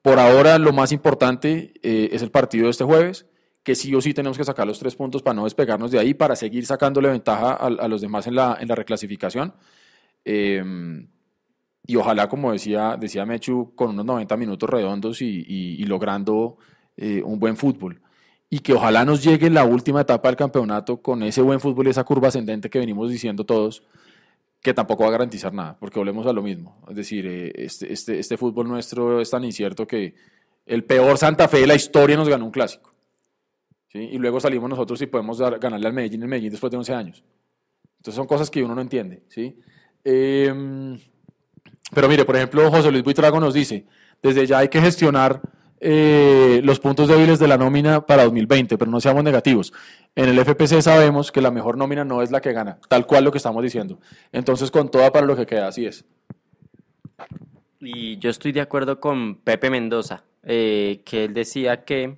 por ahora lo más importante eh, es el partido de este jueves, que sí o sí tenemos que sacar los tres puntos para no despegarnos de ahí, para seguir sacándole ventaja a, los demás en la, en la reclasificación. Eh, y ojalá, como decía, decía Mechu, con unos 90 minutos redondos y logrando eh, un buen fútbol. Y que ojalá nos llegue la última etapa del campeonato con ese buen fútbol y esa curva ascendente que venimos diciendo todos, que tampoco va a garantizar nada, porque volvemos a lo mismo. Es decir, eh, este, este, este fútbol nuestro es tan incierto que el peor Santa Fe de la historia nos ganó un clásico. ¿sí? Y luego salimos nosotros y podemos dar, ganarle al Medellín, el Medellín después de 11 años. Entonces son cosas que uno no entiende. ¿sí? Eh, pero mire, por ejemplo, José Luis Buitrago nos dice, desde ya hay que gestionar eh, los puntos débiles de la nómina para 2020, pero no seamos negativos. En el FPC sabemos que la mejor nómina no es la que gana, tal cual lo que estamos diciendo. Entonces, con toda para lo que queda, así es. Y yo estoy de acuerdo con Pepe Mendoza, eh, que él decía que,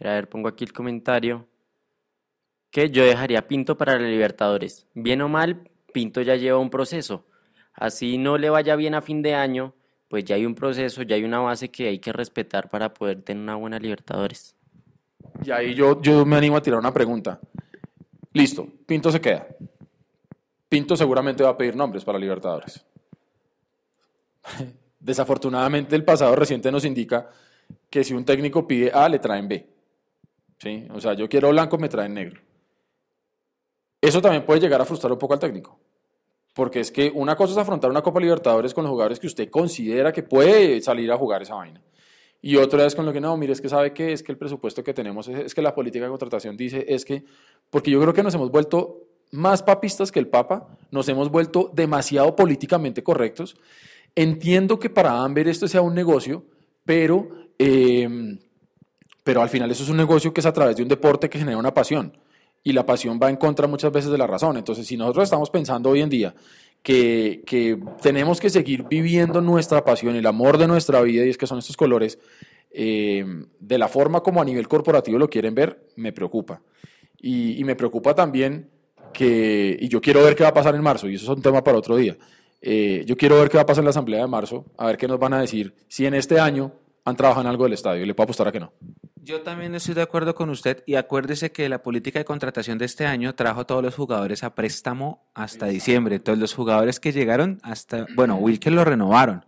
a ver, pongo aquí el comentario, que yo dejaría Pinto para la Libertadores. Bien o mal, Pinto ya lleva un proceso. Así no le vaya bien a fin de año, pues ya hay un proceso, ya hay una base que hay que respetar para poder tener una buena Libertadores. Y ahí yo, yo me animo a tirar una pregunta. Listo, Pinto se queda. Pinto seguramente va a pedir nombres para Libertadores. [laughs] Desafortunadamente el pasado reciente nos indica que si un técnico pide A, le traen B. ¿Sí? O sea, yo quiero blanco, me traen negro. Eso también puede llegar a frustrar un poco al técnico. Porque es que una cosa es afrontar una Copa Libertadores con los jugadores que usted considera que puede salir a jugar esa vaina. Y otra vez con lo que no, mire, es que sabe que es que el presupuesto que tenemos, es, es, que la política de contratación dice, es que, porque yo creo que nos hemos vuelto más papistas que el Papa, nos hemos vuelto demasiado políticamente correctos. Entiendo que para Amber esto sea un negocio, pero, eh, pero al final eso es un negocio que es a través de un deporte que genera una pasión y la pasión va en contra muchas veces de la razón. Entonces, si nosotros estamos pensando hoy en día que, que tenemos que seguir viviendo nuestra pasión, el amor de nuestra vida, y es que son estos colores, eh, de la forma como a nivel corporativo lo quieren ver, me preocupa. Y, y me preocupa también que, y yo quiero ver qué va a pasar en marzo, y eso es un tema para otro día. Eh, yo quiero ver qué va a pasar en la asamblea de marzo, a ver qué nos van a decir, si en este año han trabajado en algo del estadio, le puedo apostar a que no. Yo también estoy de acuerdo con usted y acuérdese que la política de contratación de este año trajo a todos los jugadores a préstamo hasta diciembre. Entonces los jugadores que llegaron hasta, bueno, Wilker lo renovaron,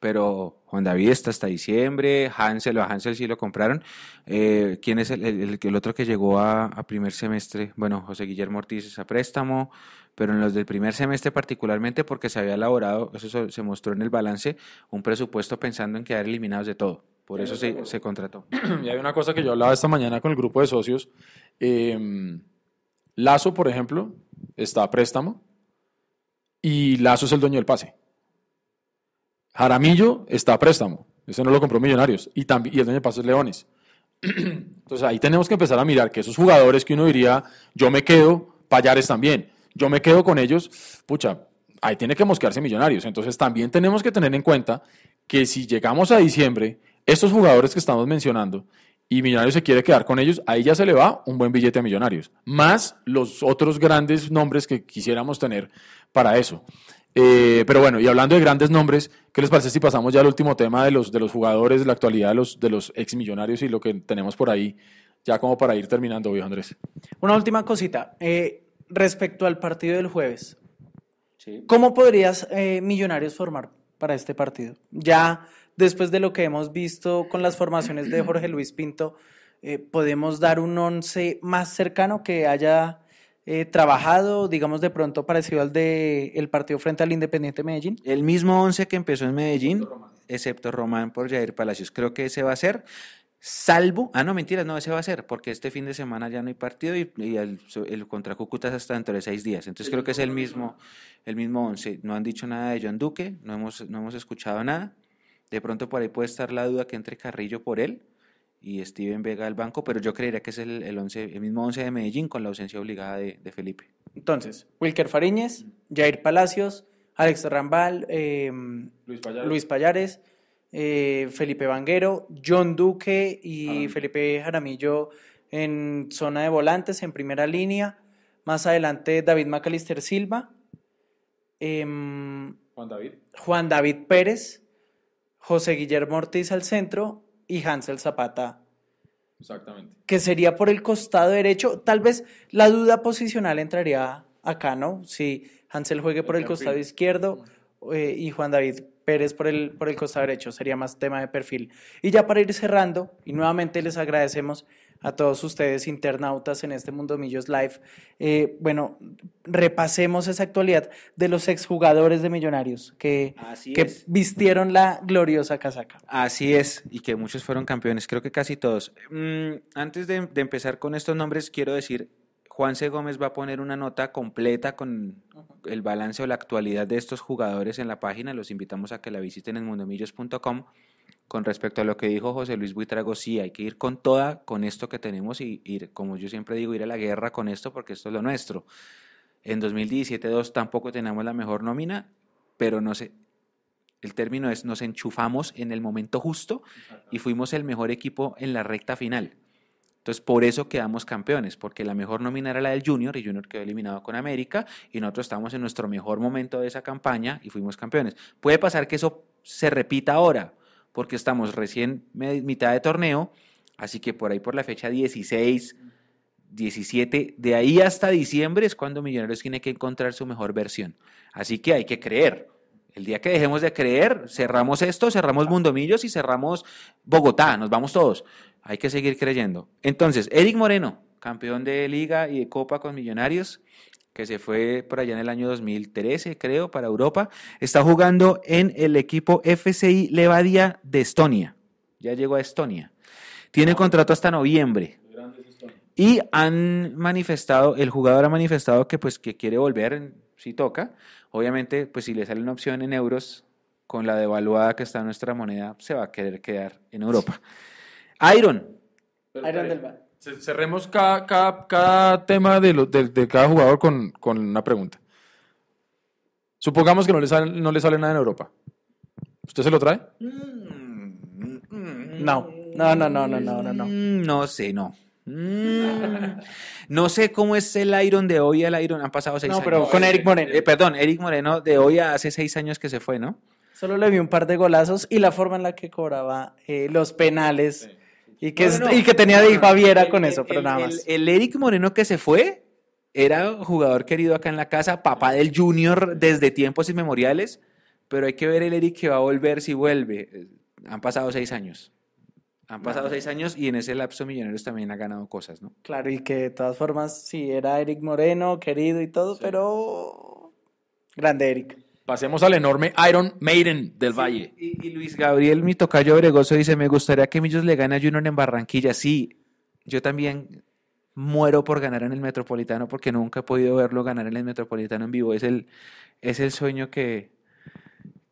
pero Juan David está hasta diciembre, Hansel o Hansel sí lo compraron. Eh, ¿Quién es el, el- el otro que llegó a, a primer semestre? Bueno, José Guillermo Ortiz es a préstamo, pero en los del primer semestre particularmente porque se había elaborado, eso se mostró en el balance, un presupuesto pensando en quedar eliminados de todo. Por eso se, se contrató. [clears throat] Y hay una cosa que yo hablaba esta mañana con el grupo de socios. eh, Lazo, por ejemplo, está a préstamo y Lazo es el dueño del pase. Jaramillo está a préstamo. Ese no lo compró Millonarios. Y, también, y el dueño del pase es Leones. [clears throat] Entonces ahí tenemos que empezar a mirar que esos jugadores que uno diría, yo me quedo, Payares también, yo me quedo con ellos, pucha, ahí tiene que mosquearse Millonarios. Entonces también tenemos que tener en cuenta que si llegamos a diciembre, estos jugadores que estamos mencionando, y Millonarios se quiere quedar con ellos, ahí ya se le va un buen billete a Millonarios, más los otros grandes nombres que quisiéramos tener para eso. Eh, pero bueno, y hablando de grandes nombres, ¿qué les parece si pasamos ya al último tema de los, de los jugadores, de la actualidad de los, de los ex millonarios y lo que tenemos por ahí, ya como para ir terminando, viejo Andrés? Una última cosita. eh, respecto al partido del jueves, ¿cómo podrías eh, Millonarios formar para este partido? Ya después de lo que hemos visto con las formaciones de Jorge Luis Pinto, eh, ¿podemos dar un once más cercano que haya eh, trabajado, digamos, de pronto parecido al del el partido frente al Independiente Medellín? El mismo 11 que empezó en Medellín, excepto Román por Jair Palacios. Creo que ese va a ser, salvo, ah, no, mentiras, no, ese va a ser, porque este fin de semana ya no hay partido y, el, contra Cúcuta es hasta dentro de seis días. Entonces creo que es el mismo, el mismo 11. No han dicho nada de John Duque, no hemos, no hemos escuchado nada. De pronto por ahí puede estar la duda que entre Carrillo por él y Steven Vega al banco, pero yo creería que es el, el, 11, el mismo 11 de Medellín con la ausencia obligada de, de Felipe. Entonces, Wilker Fariñez, Jair Palacios, Alex Rambal, eh, Luis Payares. Luis Payares, eh, Felipe Vanguero, John Duque y Jaramillo. Felipe Jaramillo en zona de volantes, en primera línea. Más adelante, David Macalister Silva, em, Juan David. Juan David Pérez, José Guillermo Ortiz al centro y Hansel Zapata Exactamente. que sería por el costado derecho. Tal vez la duda posicional entraría acá, ¿no? Si Hansel juegue por el costado izquierdo eh, y Juan David Pérez por el, por el costado derecho, sería más tema de perfil. Y ya para ir cerrando, y nuevamente les agradecemos a todos ustedes internautas en este Mundo Millos Live, eh, bueno, repasemos esa actualidad de los exjugadores de Millonarios que, que es. vistieron la gloriosa casaca. Así es, y que muchos fueron campeones, creo que casi todos. Mm, antes de, de empezar con estos nombres, quiero decir, Juan C. Gómez va a poner una nota completa con el balance o la actualidad de estos jugadores en la página. Los invitamos a que la visiten en mundomillos.com. Con respecto a lo que dijo José Luis Buitrago, sí, hay que ir con toda, con esto que tenemos y ir, como yo siempre digo, ir a la guerra con esto porque esto es lo nuestro. En 2017-2 tampoco teníamos la mejor nómina, pero no sé, el término es nos enchufamos en el momento justo y fuimos el mejor equipo en la recta final. Entonces, por eso quedamos campeones, porque la mejor nómina era la del Junior y Junior quedó eliminado con América y nosotros estábamos en nuestro mejor momento de esa campaña y fuimos campeones. Puede pasar que eso se repita ahora, porque estamos recién mitad de torneo, así que por ahí por la fecha 16, 17, de ahí hasta diciembre es cuando Millonarios tiene que encontrar su mejor versión. Así que hay que creer. El día que dejemos de creer, cerramos esto, cerramos Mundomillos y cerramos Bogotá, nos vamos todos. Hay que seguir creyendo. Entonces, Eric Moreno, campeón de liga y de copa con Millonarios, que se fue por allá en el año 2013, creo, para Europa, está jugando en el equipo FCI Levadia de Estonia. Ya llegó a Estonia. Tiene contrato hasta noviembre. Y han manifestado, el jugador ha manifestado que pues que quiere volver si toca. Obviamente, pues si le sale una opción en euros, con la devaluada que está nuestra moneda, se va a querer quedar en Europa. Iron, Iron del Cerremos cada, cada, cada tema de, lo- de- de cada jugador con, con una pregunta. Supongamos que no le, sale, no le sale nada en Europa. ¿Usted se lo trae? No. No, no, no, no, no, no, no. Mm, No sé, no. Mm, No sé cómo es el Iron de hoy al Iron. Han pasado seis No, años. pero con Eric Moreno. Eh, perdón, Eric Moreno de hoy a hace seis años que se fue, ¿no? Solo le vi un par de golazos y la forma en la que cobraba eh, los penales y que, No, no, y que tenía de Javiera El- con el- eso, pero el- nada más. El, Eric Moreno que se fue era jugador querido acá en la casa, papá del Junior desde tiempos inmemoriales, pero hay que ver el Eric que va a volver si vuelve. Eh, Han pasado seis años. Han pasado seis años y en ese lapso Millonarios también ha ganado cosas, ¿no? Claro, y que de todas formas, sí, era Eric Moreno, querido y todo, pero grande Eric. Pasemos al enorme Iron Maiden del Valle. Y, y Luis Gabriel, mi tocayo Bregoso, dice, me gustaría que Millos le gane a Junior en Barranquilla. Sí, yo también muero por ganar en el Metropolitano porque nunca he podido verlo ganar en el Metropolitano en vivo. Es el, es el sueño que,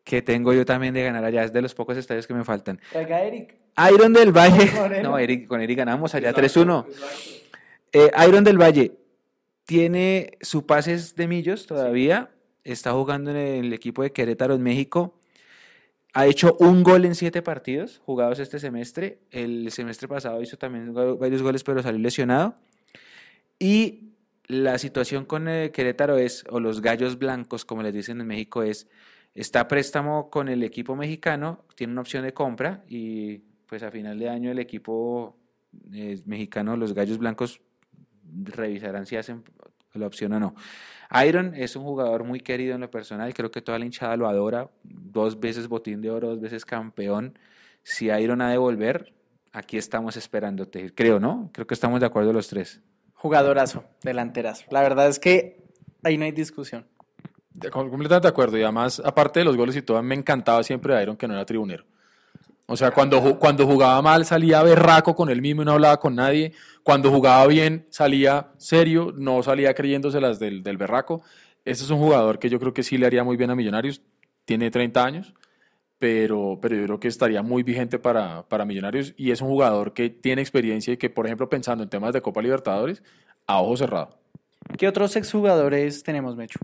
que tengo yo también de ganar allá. Es de los pocos estadios que me faltan. Eric. Iron del Valle. Moreno. No, Eric, con Eric ganamos allá 3-1. Eh, Iron del Valle tiene su pases de millos todavía. Está jugando en el equipo de Querétaro en México. Ha hecho un gol en siete partidos jugados este semestre. El semestre pasado hizo también varios goles, pero salió lesionado. Y la situación con eh, Querétaro es, o los gallos blancos, como les dicen en México, es, está a préstamo con el equipo mexicano, tiene una opción de compra y pues a final de año el equipo eh, mexicano, los gallos blancos, revisarán si hacen la opción o no. Iron es un jugador muy querido en lo personal, creo que toda la hinchada lo adora, dos veces botín de oro, dos veces campeón. Si Iron ha de volver, aquí estamos esperándote, creo, ¿no? Creo que estamos de acuerdo los tres. Jugadorazo, delanterazo. La verdad es que ahí no hay discusión. Completamente de acuerdo. Y además, aparte de los goles y todo, me encantaba siempre Iron que no era tribunero. O sea, cuando, cuando jugaba mal salía berraco con él mismo y no hablaba con nadie. Cuando jugaba bien salía serio, no salía creyéndoselas del, del berraco. Ese es un jugador que yo creo que sí le haría muy bien a Millonarios. Tiene 30 años, pero, pero yo creo que estaría muy vigente para, para Millonarios. Y es un jugador que tiene experiencia y que, por ejemplo, pensando en temas de Copa Libertadores, a ojo cerrado. ¿Qué otros exjugadores tenemos, Mecho?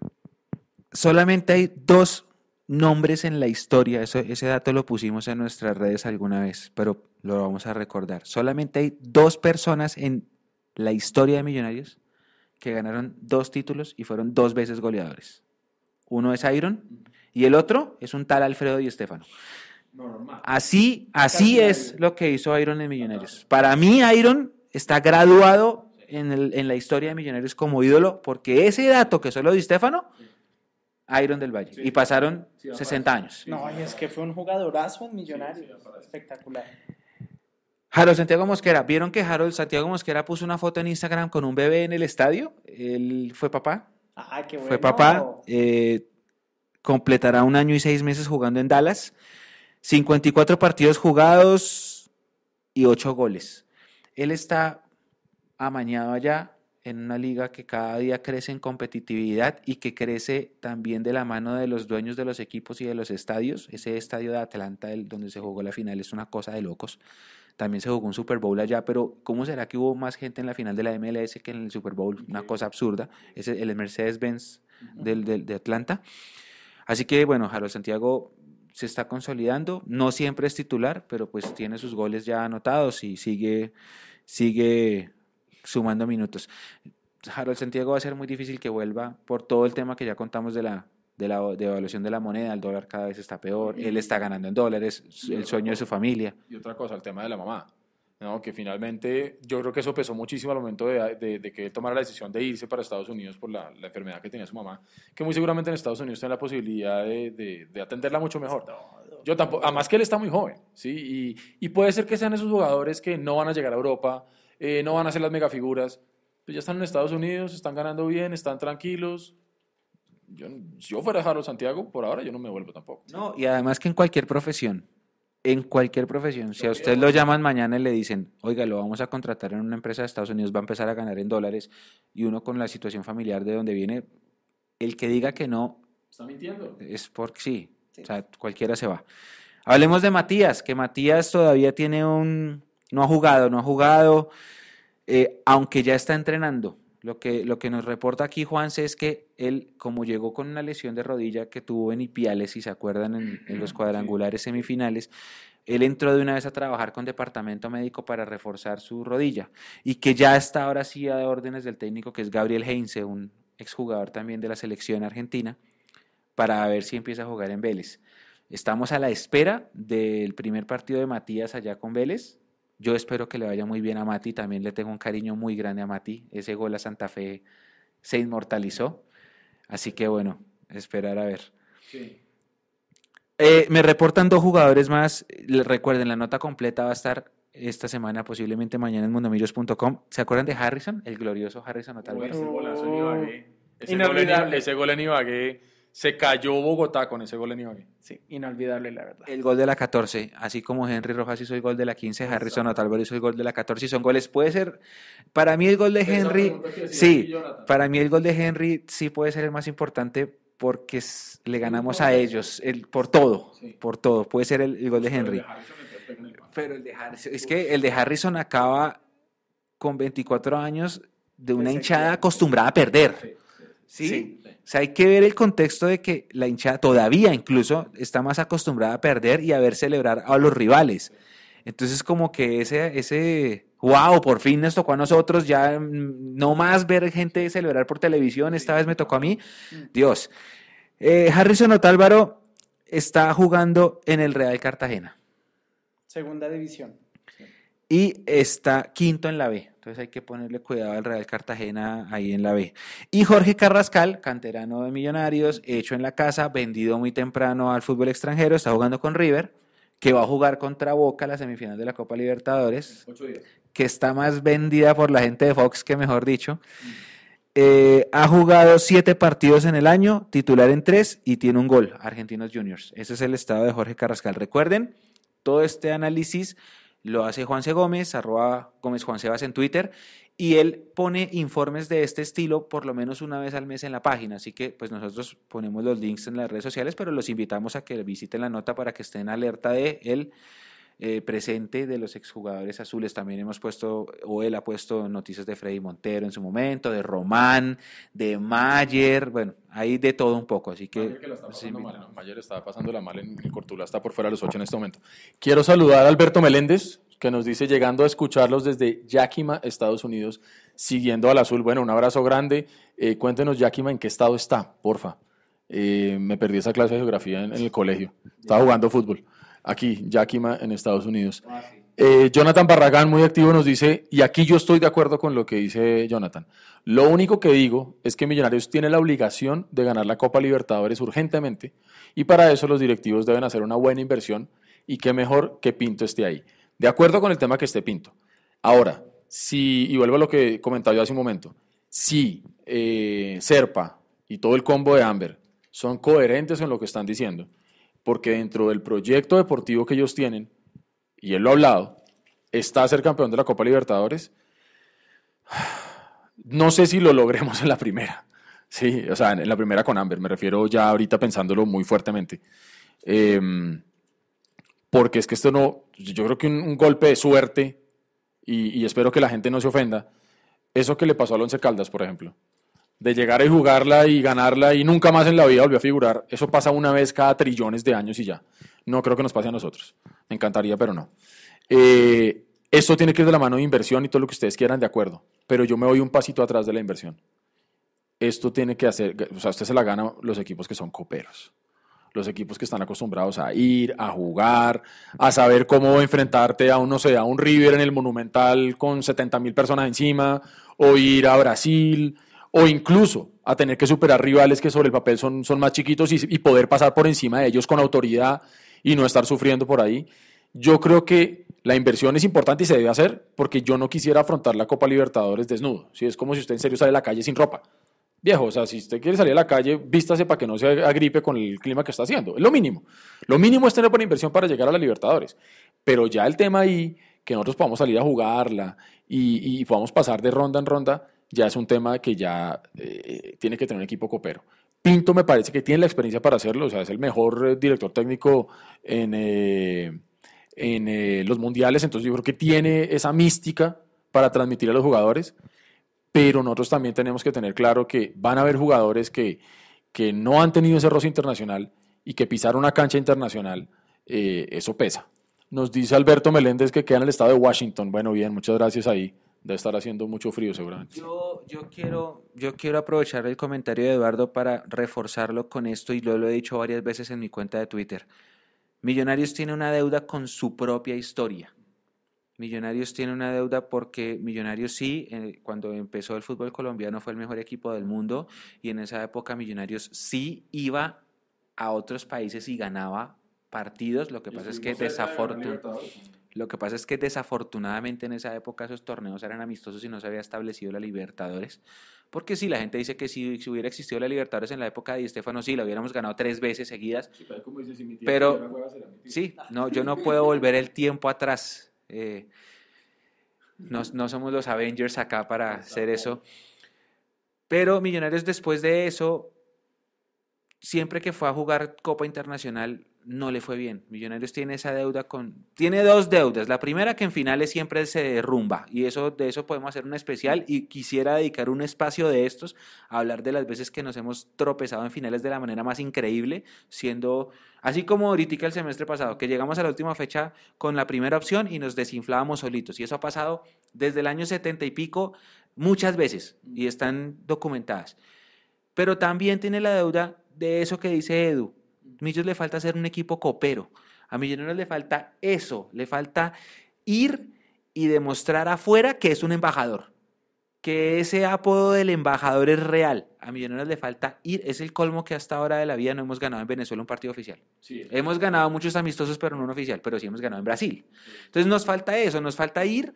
Solamente hay dos nombres en la historia, eso- ese dato lo pusimos en nuestras redes alguna vez, pero lo vamos a recordar. Solamente hay dos personas en la historia de Millonarios que ganaron dos títulos y fueron dos veces goleadores. Uno es Iron y el otro es un tal Alfredo Di Stéfano. Así, así es lo que hizo Iron en Millonarios. Para mí, Iron está graduado en, el- en la historia de Millonarios como ídolo porque ese dato que solo Di Stéfano, Iron del Valle. y pasaron 60 años. No, y es que fue un jugadorazo en Millonarios. Espectacular. Harold Santiago Mosquera, ¿vieron que Harold Santiago Mosquera puso una foto en Instagram con un bebé en el estadio? Él fue papá. Ah, qué bueno. Fue papá. eh, completará un año y seis meses jugando en Dallas. 54 partidos jugados y 8 goles. Él está amañado allá en una liga que cada día crece en competitividad y que crece también de la mano de los dueños de los equipos y de los estadios. Ese estadio de Atlanta, el- donde se jugó la final, es una cosa de locos. También se jugó un Super Bowl allá, pero ¿cómo será que hubo más gente en la final de la MLS que en el Super Bowl? Una cosa absurda. Es el el Mercedes-Benz del, del- de Atlanta. Así que, bueno, Harold Santiago se está consolidando. No siempre es titular, pero pues tiene sus goles ya anotados y sigue, sigue sumando minutos. Harold Santiago va a ser muy difícil que vuelva por todo el tema que ya contamos de la, de la devaluación de la moneda. El dólar cada vez está peor. Él está ganando en dólares, el sueño de su familia. Y otra cosa, el tema de la mamá. ¿no? Que finalmente yo creo que eso pesó muchísimo al momento de, de- de que él tomara la decisión de irse para Estados Unidos por la, la enfermedad que tenía su mamá, que muy seguramente en Estados Unidos tiene la posibilidad de, de- de atenderla mucho mejor. Yo tampoco, además que él está muy joven, ¿sí? Y, y puede ser que sean esos jugadores que no van a llegar a Europa, eh, no van a ser las megafiguras, pues ya están en Estados Unidos, están ganando bien, están tranquilos. Yo, si yo fuera Harold Santiago, por ahora yo no me vuelvo tampoco. No, y además que en cualquier profesión, en cualquier profesión, si a usted lo llaman mañana y le dicen, oiga, lo vamos a contratar en una empresa de Estados Unidos, va a empezar a ganar en dólares, y uno con la situación familiar de donde viene, el que diga que no ¿Está mintiendo? es porque sí, o sea, cualquiera se va. Hablemos de Matías, que Matías todavía tiene un, no ha jugado, no ha jugado, eh, aunque ya está entrenando. Lo que, lo que nos reporta aquí Juanse es que él, como llegó con una lesión de rodilla que tuvo en Ipiales, si se acuerdan, en, en los cuadrangulares semifinales, él entró de una vez a trabajar con departamento médico para reforzar su rodilla y que ya está ahora sí a órdenes del técnico que es Gabriel Heinze, un exjugador también de la selección argentina, para ver si empieza a jugar en Vélez. Estamos a la espera del primer partido de Matías allá con Vélez. Yo espero que le vaya muy bien a Mati, también le tengo un cariño muy grande a Mati. Ese gol a Santa Fe se inmortalizó. Así que bueno, esperar a ver. Eh, me reportan dos jugadores más. Les Recuerden, la nota completa va a estar esta semana, posiblemente mañana en mundomillos.com. ¿Se acuerdan de Harrison? El glorioso Harrison Otálvaro. Ese golazo en Ibagué. Ese gol en Ibagué. Se cayó Bogotá con ese gol en Ibagué. Sí, inolvidable, la verdad. El gol de la 14, así como Henry Rojas hizo el gol de la 15, Harrison Otálvaro hizo el gol de la 14 y son goles. Puede ser, para mí el gol de Henry, sí, para mí el gol de Henry sí puede ser el más importante porque le ganamos a ellos el, por todo, Sí. por todo. Puede ser el, el gol de Henry. Pero el de Harrison, es que el de Harrison acaba con 24 años de una hinchada acostumbrada a perder. ¿Sí? Sea, hay que ver el contexto de que la hinchada todavía incluso está más acostumbrada a perder y a ver celebrar a los rivales. Entonces, como que ese, ese, wow, por fin nos tocó a nosotros, ya mm, no más ver gente celebrar por televisión, esta vez me tocó a mí. Dios. Eh, Harrison Otálvaro está jugando en el Real Cartagena Segunda división. Y está quinto en la B. Entonces hay que ponerle cuidado al Real Cartagena ahí en la B. Y Jorge Carrascal, canterano de Millonarios, hecho en la casa, vendido muy temprano al fútbol extranjero, está jugando con River, que va a jugar contra Boca la semifinal de la Copa Libertadores, que está más vendida por la gente de Fox que mejor dicho. Eh, ha jugado siete partidos en el año, titular en tres y tiene un gol, Argentinos Juniors. Ese es el estado de Jorge Carrascal. Recuerden, todo este análisis lo hace Juanse Gómez, arroba Gómez Juan Sebas en Twitter, y él pone informes de este estilo por lo menos una vez al mes en la página. Así que pues nosotros ponemos los links en las redes sociales, pero los invitamos a que visiten la nota para que estén alerta de él eh, presente de los exjugadores azules. También hemos puesto, o él ha puesto noticias de Freddy Montero en su momento, de Román, de Mayer, bueno, hay de todo un poco. Así que, Mayer que la está pasando mal, invitamos. ¿no? Mayer estaba pasándola mal en el Cortula, está por fuera de los ocho en este momento. Quiero saludar a Alberto Meléndez, que nos dice, llegando a escucharlos desde Yakima, Estados Unidos, siguiendo al azul. Bueno, un abrazo grande. Eh, cuéntenos, Yakima, en qué estado está, porfa. Eh, me perdí esa clase de geografía en, en el colegio. Estaba jugando fútbol. Aquí, Yakima, en Estados Unidos. Eh, Jonathan Barragán, muy activo, nos dice, y aquí yo estoy de acuerdo con lo que dice Jonathan. Lo único que digo es que Millonarios tiene la obligación de ganar la Copa Libertadores urgentemente, y para eso los directivos deben hacer una buena inversión, y qué mejor que Pinto esté ahí. De acuerdo con el tema que esté Pinto. Ahora, si, y vuelvo a lo que comentaba yo hace un momento, si eh, Serpa y todo el combo de Amber son coherentes en lo que están diciendo, porque dentro del proyecto deportivo que ellos tienen, y él lo ha hablado, está ser campeón de la Copa Libertadores. No sé si lo logremos en la primera. Sí, o sea, en la primera con Amber, me refiero ya ahorita pensándolo muy fuertemente. Em, porque es que esto no, yo creo que un, golpe de suerte, y, y espero que la gente no se ofenda, eso que le pasó al Once Caldas, por ejemplo, de llegar y jugarla y ganarla y nunca más en la vida volvió a figurar, eso pasa una vez cada trillones de años y ya. No creo que nos pase a nosotros. Me encantaría, pero no. Eh, esto tiene que ir de la mano de inversión y todo lo que ustedes quieran, de acuerdo. Pero yo me voy un pasito atrás de la inversión. Esto tiene que hacer, o sea, usted se la gana los equipos que son coperos. Los equipos que están acostumbrados a ir, a jugar, a saber cómo enfrentarte a un, no sé, a un River en el Monumental con 70 mil personas encima, o ir a Brasil, o incluso a tener que superar rivales que sobre el papel son, son más chiquitos y, poder pasar por encima de ellos con autoridad y no estar sufriendo por ahí. Yo creo que la inversión es importante y se debe hacer porque yo no quisiera afrontar la Copa Libertadores desnudo. Si es como si usted en serio sale a la calle sin ropa. Viejo, o sea, si usted quiere salir a la calle, vístase para que no se agripe con el clima que está haciendo. Es lo mínimo. Lo mínimo es tener buena inversión para llegar a la Libertadores. Pero ya el tema ahí, que nosotros podamos salir a jugarla y, y podamos pasar de ronda en ronda, ya es un tema que ya eh, tiene que tener un equipo copero. Pinto me parece que tiene la experiencia para hacerlo, o sea, es el mejor eh, director técnico en, eh, en eh, los mundiales, entonces yo creo que tiene esa mística para transmitir a los jugadores, pero nosotros también tenemos que tener claro que van a haber jugadores que, que no han tenido ese roce internacional y que pisar una cancha internacional, eh, eso pesa. Nos dice Alberto Meléndez que queda en el estado de Washington. Bueno, bien, muchas gracias ahí. Debe estar haciendo mucho frío seguramente. Yo, yo, quiero, yo quiero aprovechar el comentario de Eduardo para reforzarlo con esto y lo, lo he dicho varias veces en mi cuenta de Twitter. Millonarios tiene una deuda con su propia historia. Millonarios tiene una deuda porque Millonarios sí, eh, cuando empezó el fútbol colombiano fue el mejor equipo del mundo y en esa época Millonarios sí iba a otros países y ganaba partidos. Lo que pasa es que desafortunadamente lo que pasa es que desafortunadamente en esa época esos torneos eran amistosos y no se había establecido la Libertadores. Porque sí, la gente dice que si, si hubiera existido la Libertadores en la época de Estefano, sí, la hubiéramos ganado tres veces seguidas. pero, sí, no, yo no puedo volver el tiempo atrás. Eh, no, no somos los Avengers acá para hacer eso. Pero Millonarios después de eso, siempre que fue a jugar Copa Internacional, no le fue bien. Millonarios tiene esa deuda con... Tiene dos deudas. La primera que en finales siempre se derrumba y eso de eso podemos hacer un especial y quisiera dedicar un espacio de estos a hablar de las veces que nos hemos tropezado en finales de la manera más increíble, siendo así como ahorita el semestre pasado, que llegamos a la última fecha con la primera opción y nos desinflábamos solitos. Y eso ha pasado desde el año 70 y pico muchas veces y están documentadas. Pero también tiene la deuda de eso que dice Edu, Millos le falta ser un equipo copero. A Millonarios le falta eso, le falta ir y demostrar afuera que es un embajador, que ese apodo del embajador es real. A Millonarios le falta ir, es el colmo que hasta ahora de la vida no hemos ganado en Venezuela un partido oficial. hemos ganado muchos amistosos, pero no un oficial, pero sí hemos ganado en Brasil. Entonces nos falta eso, nos falta ir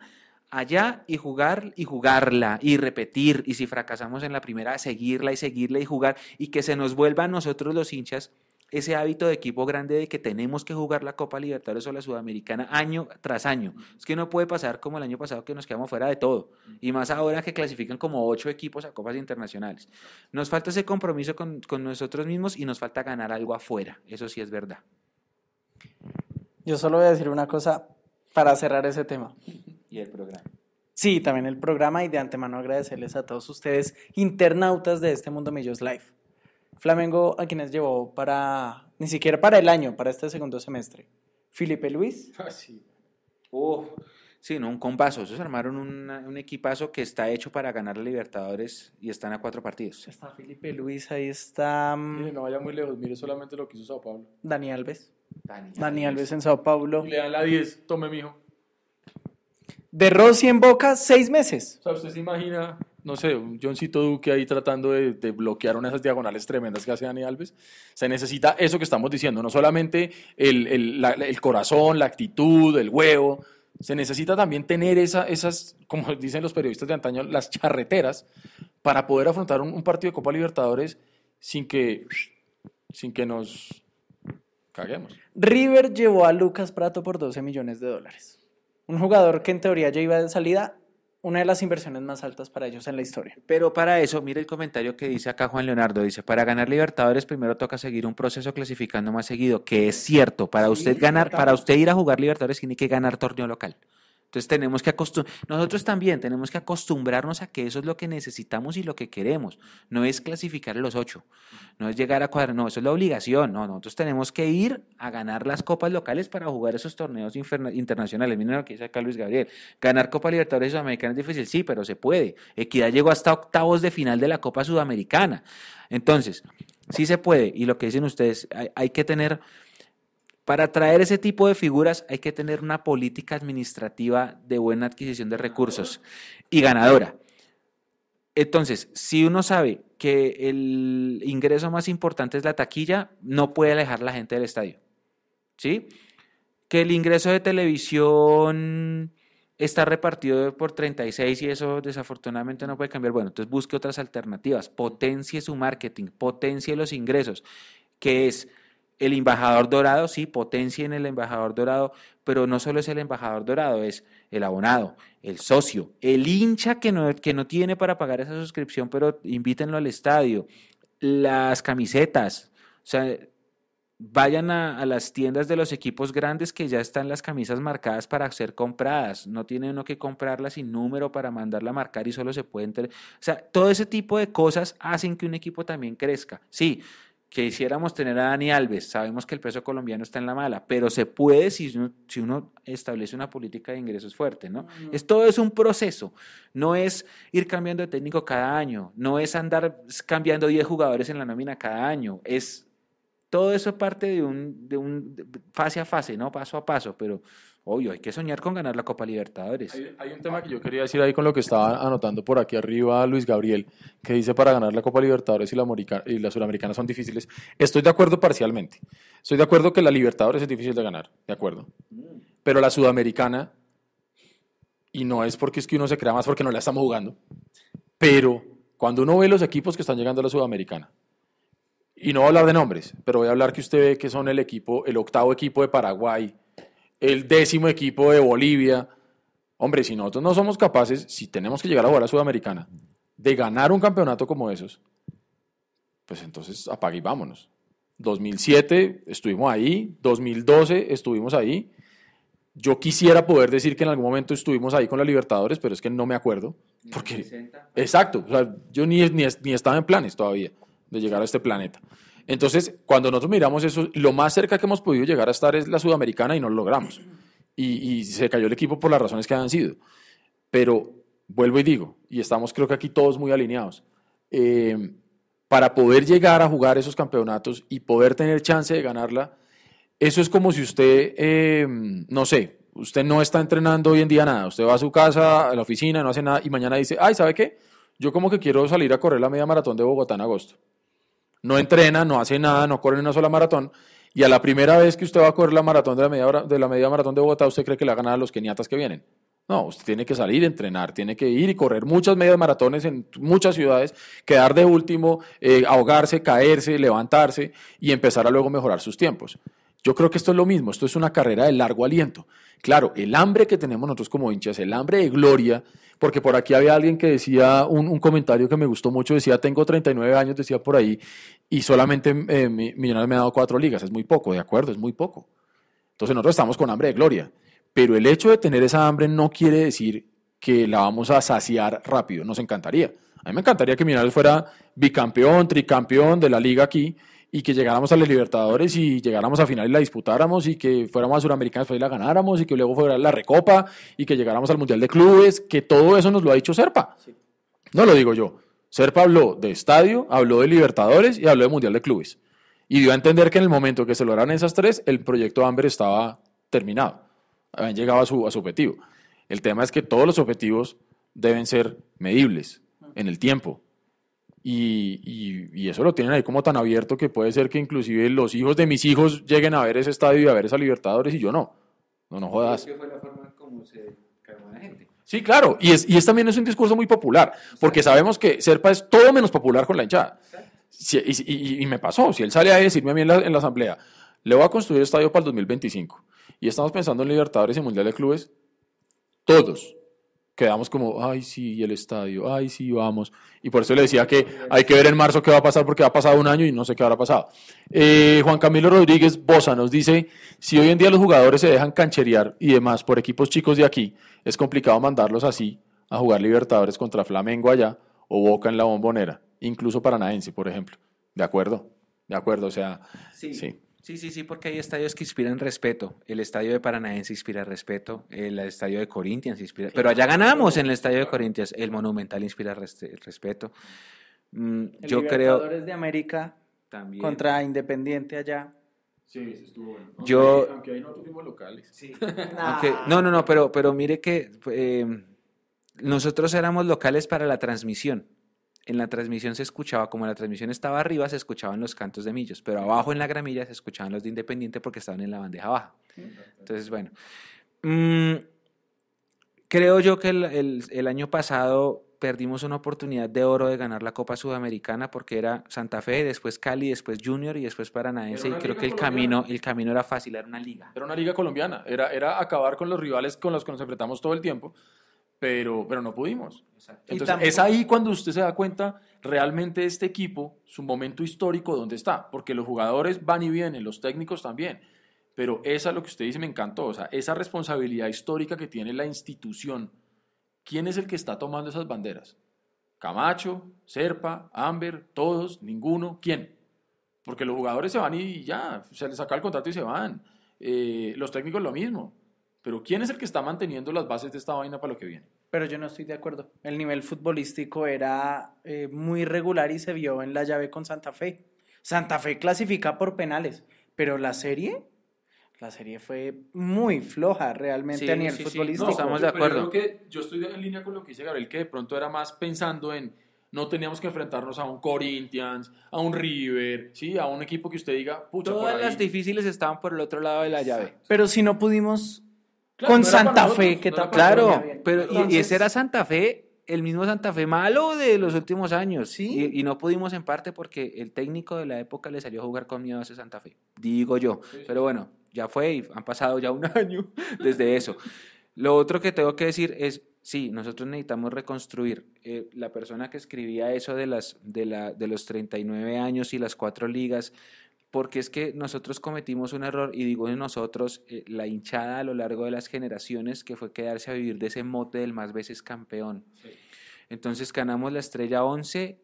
allá y jugar y jugarla y repetir y si fracasamos en la primera, seguirla y seguirla y jugar y que se nos vuelva a nosotros los hinchas ese hábito de equipo grande de que tenemos que jugar la Copa Libertadores o la Sudamericana año tras año. Es que no puede pasar como el año pasado que nos quedamos fuera de todo. Y más ahora que clasifican como ocho equipos a Copas Internacionales. Nos falta ese compromiso con, con nosotros mismos y nos falta ganar algo afuera. Eso sí es verdad. Yo solo voy a decir una cosa para cerrar ese tema. [laughs] Y el programa. Sí, también el programa y de antemano agradecerles a todos ustedes, internautas de este Mundo Millos Live. Flamengo a quienes llevó para, ni siquiera para el año, para este segundo semestre. Felipe Luis. [laughs] Ah, sí. sí, no, un compaso. Ellos armaron un equipazo que está hecho para ganar a Libertadores y están a cuatro partidos. Está Felipe Luis, ahí está. Mm, no vaya muy lejos, mire solamente lo que hizo Sao Paulo. Dani Alves. Dani, Alves en Sao Paulo. le dan la 10, tome mijo. De Rossi en Boca, seis meses. O sea, usted se imagina no sé, un Johncito Duque ahí tratando de, bloquear una de esas diagonales tremendas que hace Dani Alves. Se necesita eso que estamos diciendo, no solamente el, corazón, la actitud, el huevo, se necesita también tener esa, esas, como dicen los periodistas de antaño, las charreteras para poder afrontar un, partido de Copa Libertadores sin que, sin que nos caguemos. River llevó a Lucas Prato por 12 millones de dólares. Un jugador que en teoría ya iba de salida una de las inversiones más altas para ellos en la historia. Pero para eso, mire el comentario que dice acá Juan Leonardo, dice, para ganar Libertadores primero toca seguir un proceso clasificando más seguido, que es cierto, para usted ganar, para usted ir a jugar Libertadores tiene que ganar torneo local. Entonces tenemos que nosotros también tenemos que acostumbrarnos a que eso es lo que necesitamos y lo que queremos. No es clasificar a los ocho, no es llegar a cuadrar, no, eso es la obligación. No, nosotros tenemos que ir a ganar las copas locales para jugar esos torneos internacionales. Miren lo que dice acá Luis Gabriel. Ganar Copa Libertadores Sudamericana es difícil, sí, pero se puede. Equidad llegó hasta octavos de final de la Copa Sudamericana. Entonces, sí se puede. Y lo que dicen ustedes, hay que tener para traer ese tipo de figuras hay que tener una política administrativa de buena adquisición de recursos y ganadora. Entonces, si uno sabe que el ingreso más importante es la taquilla, no puede alejar la gente del estadio. ¿Sí? Que el ingreso de televisión está repartido por 36 y eso desafortunadamente no puede cambiar. Bueno, entonces busque otras alternativas, potencie su marketing, potencie los ingresos, que es el embajador dorado, sí, potencia en el embajador dorado, pero no solo es el embajador dorado, es el abonado, el socio, el hincha que no, que no tiene para pagar esa suscripción, pero invítenlo al estadio, las camisetas, o sea, vayan a, las tiendas de los equipos grandes que ya están las camisas marcadas para ser compradas. No tiene uno que comprarlas sin número para mandarla a marcar y solo se pueden... O sea, todo ese tipo de cosas hacen que un equipo también crezca. Sí, quisiéramos tener a Dani Alves, sabemos que el peso colombiano está en la mala, pero se puede si uno, si uno establece una política de ingresos fuerte, ¿no? Es, todo es un proceso, no es ir cambiando de técnico cada año, no es andar cambiando 10 jugadores en la nómina cada año, es todo eso parte de un, de un fase a fase, ¿no? Paso a paso, pero obvio, hay que soñar con ganar la Copa Libertadores. Hay, hay un tema que yo quería decir ahí con lo que estaba anotando por aquí arriba Luis Gabriel, que dice para ganar la Copa Libertadores y la, Morica- y la Sudamericana son difíciles. Estoy de acuerdo parcialmente. Estoy de acuerdo que la Libertadores es difícil de ganar, de acuerdo. Pero la Sudamericana, y no es porque es que uno se crea más porque no la estamos jugando, pero cuando uno ve los equipos que están llegando a la Sudamericana, y no voy a hablar de nombres, pero voy a hablar que usted ve que son el equipo, el octavo equipo de Paraguay, el décimo equipo de Bolivia. Hombre, si nosotros no somos capaces, si tenemos que llegar a jugar a Sudamericana, de ganar un campeonato como esos, pues entonces apague y vámonos. 2007 estuvimos ahí, 2012 estuvimos ahí. Yo quisiera poder decir que en algún momento estuvimos ahí con la Libertadores, pero es que no me acuerdo. Porque, exacto, o sea, yo ni, ni, ni estaba en planes todavía de llegar a este planeta. Entonces, cuando nosotros miramos eso, lo más cerca que hemos podido llegar a estar es la sudamericana y no lo logramos. Y, se cayó el equipo por las razones que han sido. Pero vuelvo y digo, y estamos creo que aquí todos muy alineados, eh, para poder llegar a jugar esos campeonatos y poder tener chance de ganarla, eso es como si usted, eh, no sé, usted no está entrenando hoy en día nada, usted va a su casa, a la oficina, no hace nada y mañana dice, ay, ¿sabe qué? Yo como que quiero salir a correr la media maratón de Bogotá en agosto. No entrena, no hace nada, no corre una sola maratón. Y a la primera vez que usted va a correr la maratón de la media, hora- de la media maratón de Bogotá, ¿usted cree que le va a los keniatas que vienen? No, usted tiene que salir entrenar, tiene que ir y correr muchas medias maratones en muchas ciudades, quedar de último, eh, ahogarse, caerse, levantarse y empezar a luego mejorar sus tiempos. Yo creo que esto es lo mismo, esto es una carrera de largo aliento. Claro, el hambre que tenemos nosotros como hinchas, el hambre de gloria, porque por aquí había alguien que decía un, comentario que me gustó mucho, decía, tengo 39 años, decía por ahí, y solamente eh, mi- Millonarios me ha dado cuatro ligas, es muy poco, de acuerdo, es muy poco. Entonces nosotros estamos con hambre de gloria, pero el hecho de tener esa hambre no quiere decir que la vamos a saciar rápido, nos encantaría. A mí me encantaría que Millonarios fuera bicampeón, tricampeón de la liga aquí y que llegáramos a los Libertadores y llegáramos a final y la disputáramos y que fuéramos a Suramericana después y la ganáramos y que luego fuera la Recopa y que llegáramos al Mundial de Clubes, que todo eso nos lo ha dicho Serpa. No lo digo yo. Serpa habló de estadio, habló de Libertadores y habló de Mundial de Clubes. Y dio a entender que en el momento que se lograran esas tres, el proyecto Amber estaba terminado. Habían llegado a su, a su objetivo. El tema es que todos los objetivos deben ser medibles en el tiempo. Y, y- y eso lo tienen ahí como tan abierto que puede ser que inclusive los hijos de mis hijos lleguen a ver ese estadio y a ver esa Libertadores y yo no. No, no jodas. fue la forma como se calmó la gente. Sí, claro, y, es, y es también es un discurso muy popular, porque sabemos que Serpa es todo menos popular con la hinchada. Si- y, me pasó, si él sale a decirme a mí en la, en la asamblea, le voy a construir estadio para el 2025, y estamos pensando en Libertadores y Mundial de Clubes, todos quedamos como, ay, sí, y el estadio, ay, sí, vamos. Y por eso le decía que hay que ver en marzo qué va a pasar, porque ha pasado un año y no sé qué habrá pasado. Eh, Juan Camilo Rodríguez Bosa nos dice, si hoy en día los jugadores se dejan cancherear y demás por equipos chicos de aquí, es complicado mandarlos así a jugar Libertadores contra Flamengo allá o Boca en la bombonera, incluso Paranaense, por ejemplo. ¿De acuerdo? De acuerdo, o sea, Sí. sí. Sí, sí, sí, porque hay estadios que inspiran respeto. El estadio de Paranaense inspira respeto, el estadio de Corinthians inspira... Pero allá ganamos en el estadio de Corinthians, el Monumental inspira respeto. Mm, El yo creo... De América También. contra Independiente allá. Sí, eso estuvo bueno. Yo- Aunque ahí nosotros fuimos locales. [laughs] Aunque- no, no, no, pero, pero mire que eh, nosotros éramos locales para la transmisión. En la transmisión se escuchaba, como la transmisión estaba arriba, se escuchaban los cantos de Millos, pero abajo en la gramilla se escuchaban los de Independiente porque estaban en la bandeja baja. Entonces, bueno. Mm, creo yo que el, el- el año pasado perdimos una oportunidad de oro de ganar la Copa Sudamericana porque era Santa Fe, después Cali, después Junior y después Paranaense. Y creo que el colombiana. camino, el camino era fácil, era una liga. Era una liga colombiana, era, era acabar con los rivales con los que nos enfrentamos todo el tiempo, pero, pero no pudimos. Entonces, tampoco- es ahí cuando usted se da cuenta realmente este equipo, su momento histórico, dónde está, porque los jugadores van y vienen, los técnicos también, pero esa lo que usted dice me encantó, o sea, esa responsabilidad histórica que tiene la institución, ¿quién es el que está tomando esas banderas? Camacho, Serpa, Amber, todos, ninguno, ¿quién? porque los jugadores se van y ya, se les saca el contrato y se van. Eh, los técnicos lo mismo. Pero ¿quién es el que está manteniendo las bases de esta vaina para lo que viene? Pero yo no estoy de acuerdo. El nivel futbolístico era eh, muy regular y se vio en la llave con Santa Fe. Santa Fe clasifica por penales, pero la serie, la serie fue muy floja realmente Sí, a nivel sí, sí. futbolístico. No, estamos de pero yo acuerdo. creo que yo estoy en línea con lo que dice Gabriel, que de pronto era más pensando en no teníamos que enfrentarnos a un Corinthians, a un River, ¿sí? a un equipo que usted diga, pucha, por Todas ahí. las difíciles estaban por el otro lado de la llave. Pero si no pudimos Claro, con no Santa nosotros, Fe, que no tal? Claro, pero y- ese era Santa Fe, el mismo Santa Fe malo de los últimos años. Sí. Y, y no pudimos en parte porque el técnico de la época le salió a jugar con miedo a ese Santa Fe. Digo yo. Pero bueno, ya fue y han pasado ya un [laughs] año desde eso. Lo otro que tengo que decir es, sí, nosotros necesitamos reconstruir. Eh, la persona que escribía eso de, las, de, la, de los 39 años y las cuatro ligas, porque es que nosotros cometimos un error, y digo en nosotros, eh, la hinchada a lo largo de las generaciones, que fue quedarse a vivir de ese mote del más veces campeón. Entonces ganamos la estrella 11,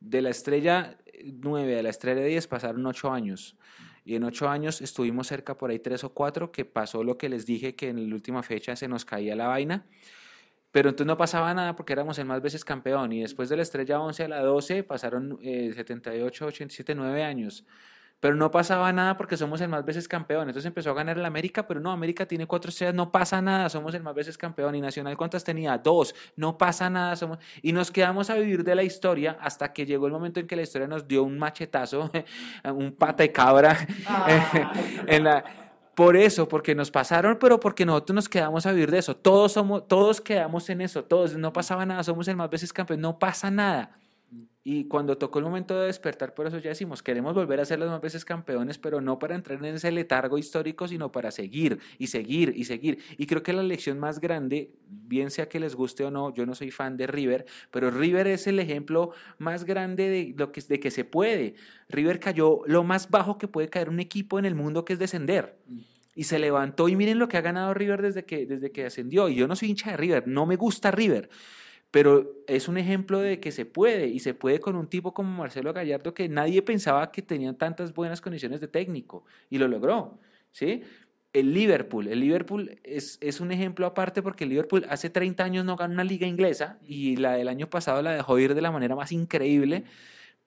de la estrella 9 a la estrella 10 pasaron 8 años. Y en 8 años estuvimos cerca por ahí 3 o 4, que pasó lo que les dije, que en la última fecha se nos caía la vaina. Pero entonces no pasaba nada porque éramos el más veces campeón. Y después de la estrella 11 a la 12 pasaron eh, 78, 87, 9 años. Pero no pasaba nada porque somos el más veces campeón. Entonces empezó a ganar el América, pero no, América tiene cuatro estrellas, no pasa nada, somos el más veces campeón. Y Nacional, ¿cuántas tenía? Dos, no pasa nada. Somos... Y nos quedamos a vivir de la historia hasta que llegó el momento en que la historia nos dio un machetazo, [laughs] un pata de cabra. [laughs] en la... Por eso, porque nos pasaron, pero porque nosotros nos quedamos a vivir de eso. Todos somos, todos quedamos en eso, todos, no pasaba nada, somos el más veces campeón, no pasa nada. Y cuando tocó el momento de despertar, por eso ya decimos, queremos volver a ser los más veces campeones, pero no para entrar en ese letargo histórico, sino para seguir y seguir y seguir. Y creo que la lección más grande, bien sea que les guste o no, yo no soy fan de River, pero River es el ejemplo más grande de, lo que, de que se puede. River cayó lo más bajo que puede caer un equipo en el mundo, que es descender. Y se levantó y miren lo que ha ganado River desde que, desde que ascendió. Y yo no soy hincha de River, no me gusta River pero es un ejemplo de que se puede y se puede con un tipo como Marcelo Gallardo que nadie pensaba que tenía tantas buenas condiciones de técnico y lo logró, ¿sí? El Liverpool, el Liverpool es, es un ejemplo aparte porque el Liverpool hace 30 años no ganó una liga inglesa y la del año pasado la dejó ir de la manera más increíble,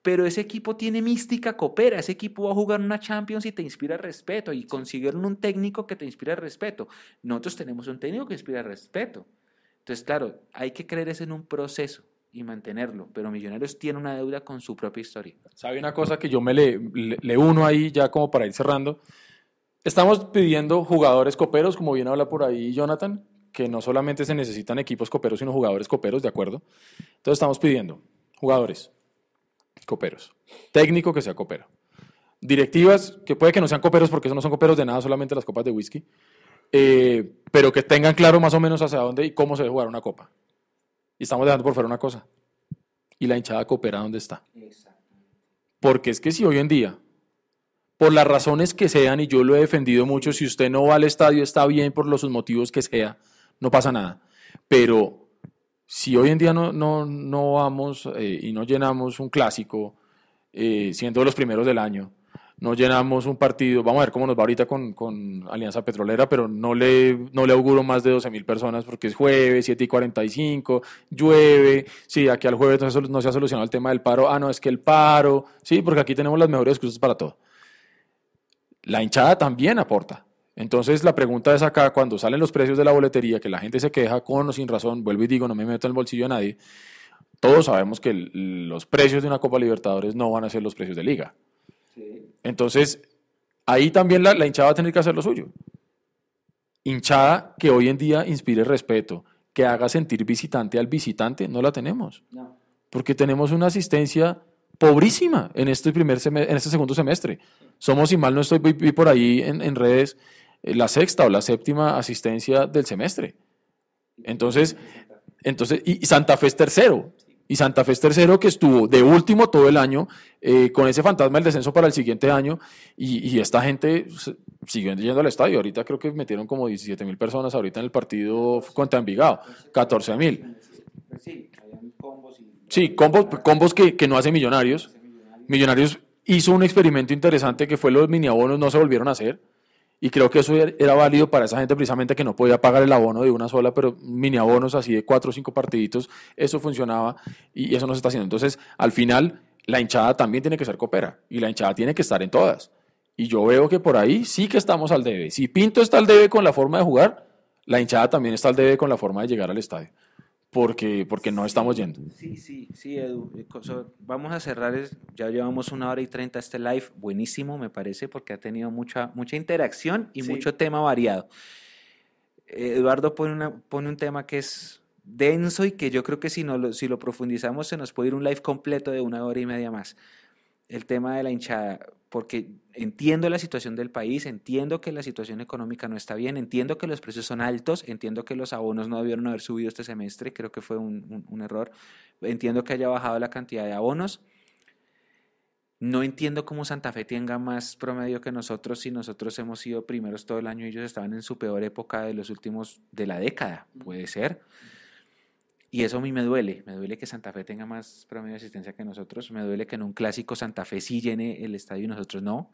pero ese equipo tiene mística, coopera, ese equipo va a jugar una Champions y te inspira respeto y consiguieron un técnico que te inspira respeto. Nosotros tenemos un técnico que inspira respeto. Entonces, claro, hay que creer eso en un proceso y mantenerlo, pero Millonarios tiene una deuda con su propia historia. ¿Sabe una cosa que yo me le, le, le uno ahí ya como para ir cerrando? Estamos pidiendo jugadores coperos, como bien habla por ahí Jonathan, que no solamente se necesitan equipos coperos, sino jugadores coperos, ¿de acuerdo? Entonces estamos pidiendo jugadores coperos, técnico que sea copero, directivas que puede que no sean coperos porque eso no son coperos de nada, solamente las copas de whisky, eh, pero que tengan claro más o menos hacia dónde y cómo se debe jugar una copa. Y estamos dejando por fuera una cosa. ¿Y la hinchada coopera dónde está? Porque es que si hoy en día, por las razones que sean, y yo lo he defendido mucho, si usted no va al estadio está bien por los motivos que sea, no pasa nada. Pero si hoy en día no, no, no vamos eh, y no llenamos un clásico, eh, siendo los primeros del año, no llenamos un partido, vamos a ver cómo nos va ahorita con, con Alianza Petrolera, pero no le, no le auguro más de 12 mil personas porque es jueves, 7 y 45, llueve, sí, aquí al jueves no se, no se ha solucionado el tema del paro, ah, no, es que el paro, sí, porque aquí tenemos las mejores excusas para todo. La hinchada también aporta. Entonces la pregunta es acá, cuando salen los precios de la boletería, que la gente se queja con o sin razón, vuelvo y digo, no me meto en el bolsillo a nadie, todos sabemos que los precios de una Copa Libertadores no van a ser los precios de liga. Entonces, ahí también la, la, hinchada va a tener que hacer lo suyo. Hinchada que hoy en día inspire respeto, que haga sentir visitante al visitante, no la tenemos. No. Porque tenemos una asistencia pobrísima en este, primer semestre, en este segundo semestre. Somos, si mal no estoy, vi, por ahí en, en redes, eh, la sexta o la séptima asistencia del semestre. Entonces, entonces y Santa Fe es tercero. Y Santa Fe es tercero que estuvo de último todo el año eh, con ese fantasma del descenso para el siguiente año y, esta gente siguió yendo al estadio. Ahorita creo que metieron como 17 mil personas ahorita en el partido contra Envigado, 14 mil. Sí, combos, y... sí, combos, combos que, que, no hace Millonarios. Millonarios hizo un experimento interesante que fue los mini abonos no se volvieron a hacer. Y creo que eso er- era válido para esa gente precisamente que no podía pagar el abono de una sola, pero mini abonos así de cuatro o cinco partiditos, eso funcionaba y eso no se está haciendo. Entonces, al final, la hinchada también tiene que ser copera y la hinchada tiene que estar en todas. Y yo veo que por ahí sí que estamos al debe. Si Pinto está al debe con la forma de jugar, la hinchada también está al debe con la forma de llegar al estadio. Porque, porque no estamos yendo. Sí, sí, sí, Edu. Eh, Vamos a cerrar, es- ya llevamos una hora y treinta este live, buenísimo me parece, porque ha tenido mucha, mucha interacción y Sí. mucho tema variado. Eduardo pone, una, pone un tema que es denso y que yo creo que si, no lo, si lo profundizamos se nos puede ir un live completo de una hora y media más. El tema de la hinchada, porque entiendo la situación del país, entiendo que la situación económica no está bien, entiendo que los precios son altos, entiendo que los abonos no debieron haber subido este semestre, creo que fue un, un- error, entiendo que haya bajado la cantidad de abonos. No entiendo cómo Santa Fe tenga más promedio que nosotros si nosotros hemos sido primeros todo el año y ellos estaban en su peor época de los últimos, de la década, puede ser. Y eso a mí me duele, me duele que Santa Fe tenga más promedio de asistencia que nosotros, me duele que en un clásico Santa Fe sí llene el estadio y nosotros no,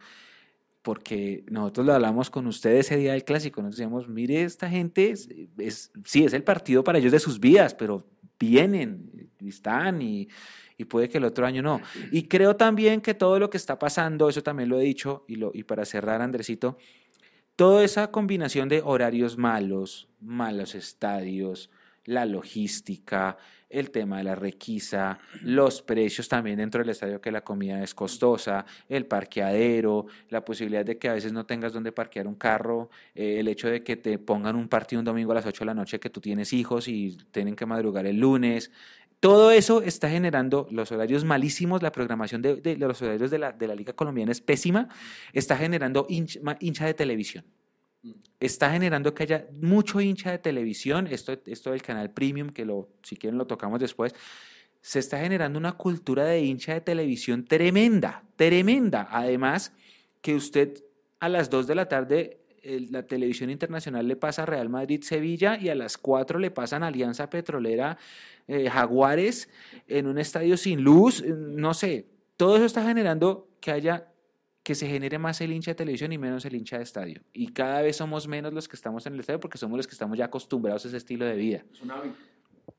porque nosotros lo hablamos con ustedes ese día del clásico, nos decíamos, mire, esta gente, es, es- sí, es el partido para ellos de sus vidas, pero vienen, están y, y puede que el otro año no. Y creo también que todo lo que está pasando, eso también lo he dicho, y, lo, y para cerrar, Andresito, toda esa combinación de horarios malos, malos estadios, la logística, el tema de la requisa, los precios también dentro del estadio que la comida es costosa, el parqueadero, la posibilidad de que a veces no tengas donde parquear un carro, eh, el hecho de que te pongan un partido un domingo a las 8 de la noche que tú tienes hijos y tienen que madrugar el lunes. Todo eso está generando los horarios malísimos, la programación de, de los horarios de la, de la Liga Colombiana es pésima, está generando hinch- ma- hincha de televisión está generando que haya mucho hincha de televisión, esto, esto del canal premium, que lo, si quieren lo tocamos después, se está generando una cultura de hincha de televisión tremenda, tremenda. Además, que usted a las 2 de la tarde la televisión internacional le pasa Real Madrid-Sevilla y a las 4 le pasan Alianza Petrolera eh, Jaguares en un estadio sin luz, no sé, todo eso está generando que haya que se genere más el hincha de televisión y menos el hincha de estadio. Y cada vez somos menos los que estamos en el estadio porque somos los que estamos ya acostumbrados a ese estilo de vida.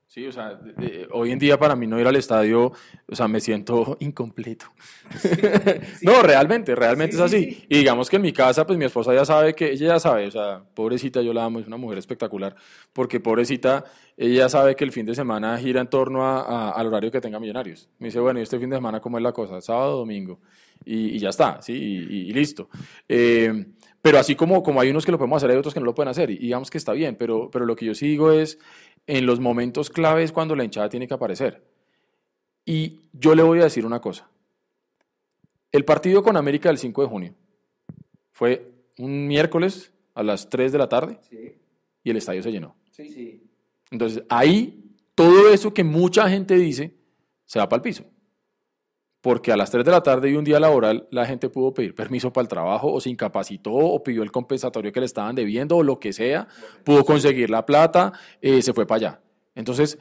Sí, o sea, de- de- hoy en día para mí no ir al estadio, o sea, me siento [laughs] incompleto. [laughs] no, realmente, realmente es así. Y digamos que en mi casa, pues mi esposa ya sabe que, ella ya sabe, o sea, pobrecita, yo la amo, es una mujer espectacular, porque pobrecita, ella sabe que el fin de semana gira en torno a- a- al horario que tenga Millonarios. Me dice, bueno, ¿y este fin de semana cómo es la cosa? Sábado, domingo. Y, y ya está, ¿sí? Y, y- y listo. Eh, pero así como, como hay unos que lo podemos hacer, hay otros que no lo pueden hacer. Y digamos que está bien, pero, pero lo que yo sí digo es, en los momentos claves cuando la hinchada tiene que aparecer. Y yo le voy a decir una cosa. El partido con América del 5 de junio fue un miércoles a las 3 de la tarde y el estadio se llenó. Entonces, ahí todo eso que mucha gente dice se va para el piso. Porque a las 3 de la tarde y un día laboral la gente pudo pedir permiso para el trabajo o se incapacitó o pidió el compensatorio que le estaban debiendo o lo que sea, pudo conseguir la plata, eh, se fue para allá. Entonces,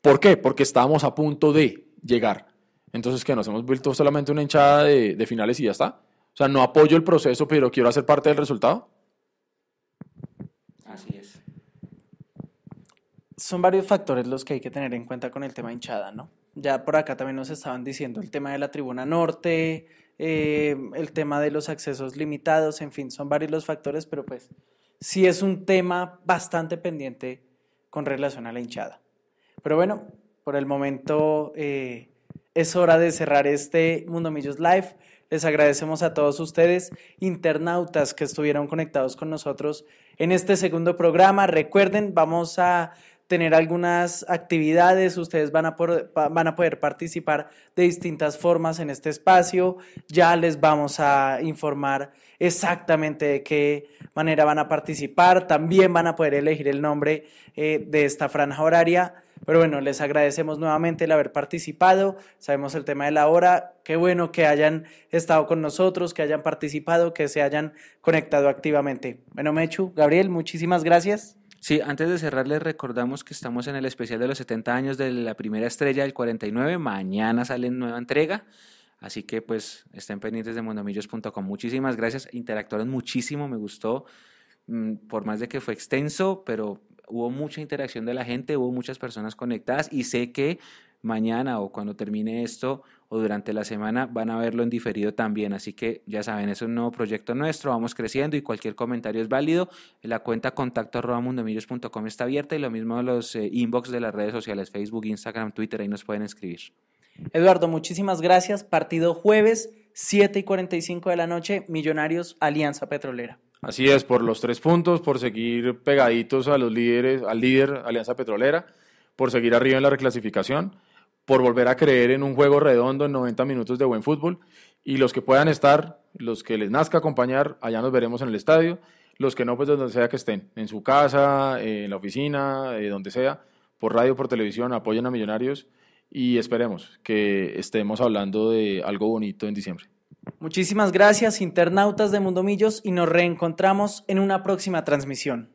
¿por qué? Porque estábamos a punto de llegar. Entonces, que nos hemos vuelto solamente una hinchada de, de finales y ya está. O sea, no apoyo el proceso, pero quiero hacer parte del resultado. Así es. son varios factores los que hay que tener en cuenta con el tema hinchada, ¿no? Ya por acá también nos estaban diciendo el tema de la tribuna norte, eh, el tema de los accesos limitados, en fin, son varios los factores, pero pues sí es un tema bastante pendiente con relación a la hinchada. Pero bueno, por el momento eh, es hora de cerrar este Mundo Millos Live. Les agradecemos a todos ustedes, internautas que estuvieron conectados con nosotros en este segundo programa. Recuerden, vamos a tener algunas actividades, ustedes van a, pa- van a poder participar de distintas formas en este espacio, ya les vamos a informar exactamente de qué manera van a participar, también van a poder elegir el nombre eh, de esta franja horaria, pero bueno, les agradecemos nuevamente el haber participado, sabemos el tema de la hora, qué bueno que hayan estado con nosotros, que hayan participado, que se hayan conectado activamente. Bueno, Mechu, Gabriel, muchísimas gracias. Sí, antes de cerrar les recordamos que estamos en el especial de los 70 años de la primera estrella del 49. Mañana sale nueva entrega. Así que pues estén pendientes de mundomillos.com. Muchísimas gracias, interactuaron muchísimo, me gustó, mm, por más de que fue extenso, pero hubo mucha interacción de la gente, hubo muchas personas conectadas y sé que mañana o cuando termine esto o durante la semana van a verlo en diferido también. Así que ya saben, es un nuevo proyecto nuestro, vamos creciendo y cualquier comentario es válido. La cuenta contacto arroba mundomillos.com está abierta y lo mismo los eh, inbox de las redes sociales, Facebook, Instagram, Twitter, ahí nos pueden escribir. Eduardo, muchísimas gracias. Partido jueves, 7 y 45 de la noche, Millonarios, Alianza Petrolera. Así es, por los tres puntos, por seguir pegaditos a los líderes, al líder Alianza Petrolera, por seguir arriba en la reclasificación, por volver a creer en un juego redondo en 90 minutos de buen fútbol. Y los que puedan estar, los que les nazca acompañar, allá nos veremos en el estadio. Los que no, pues donde sea que estén, en su casa, en la oficina, eh, donde sea, por radio, por televisión, apoyen a Millonarios y esperemos que estemos hablando de algo bonito en diciembre. Muchísimas gracias, internautas de Mundomillos, y nos reencontramos en una próxima transmisión.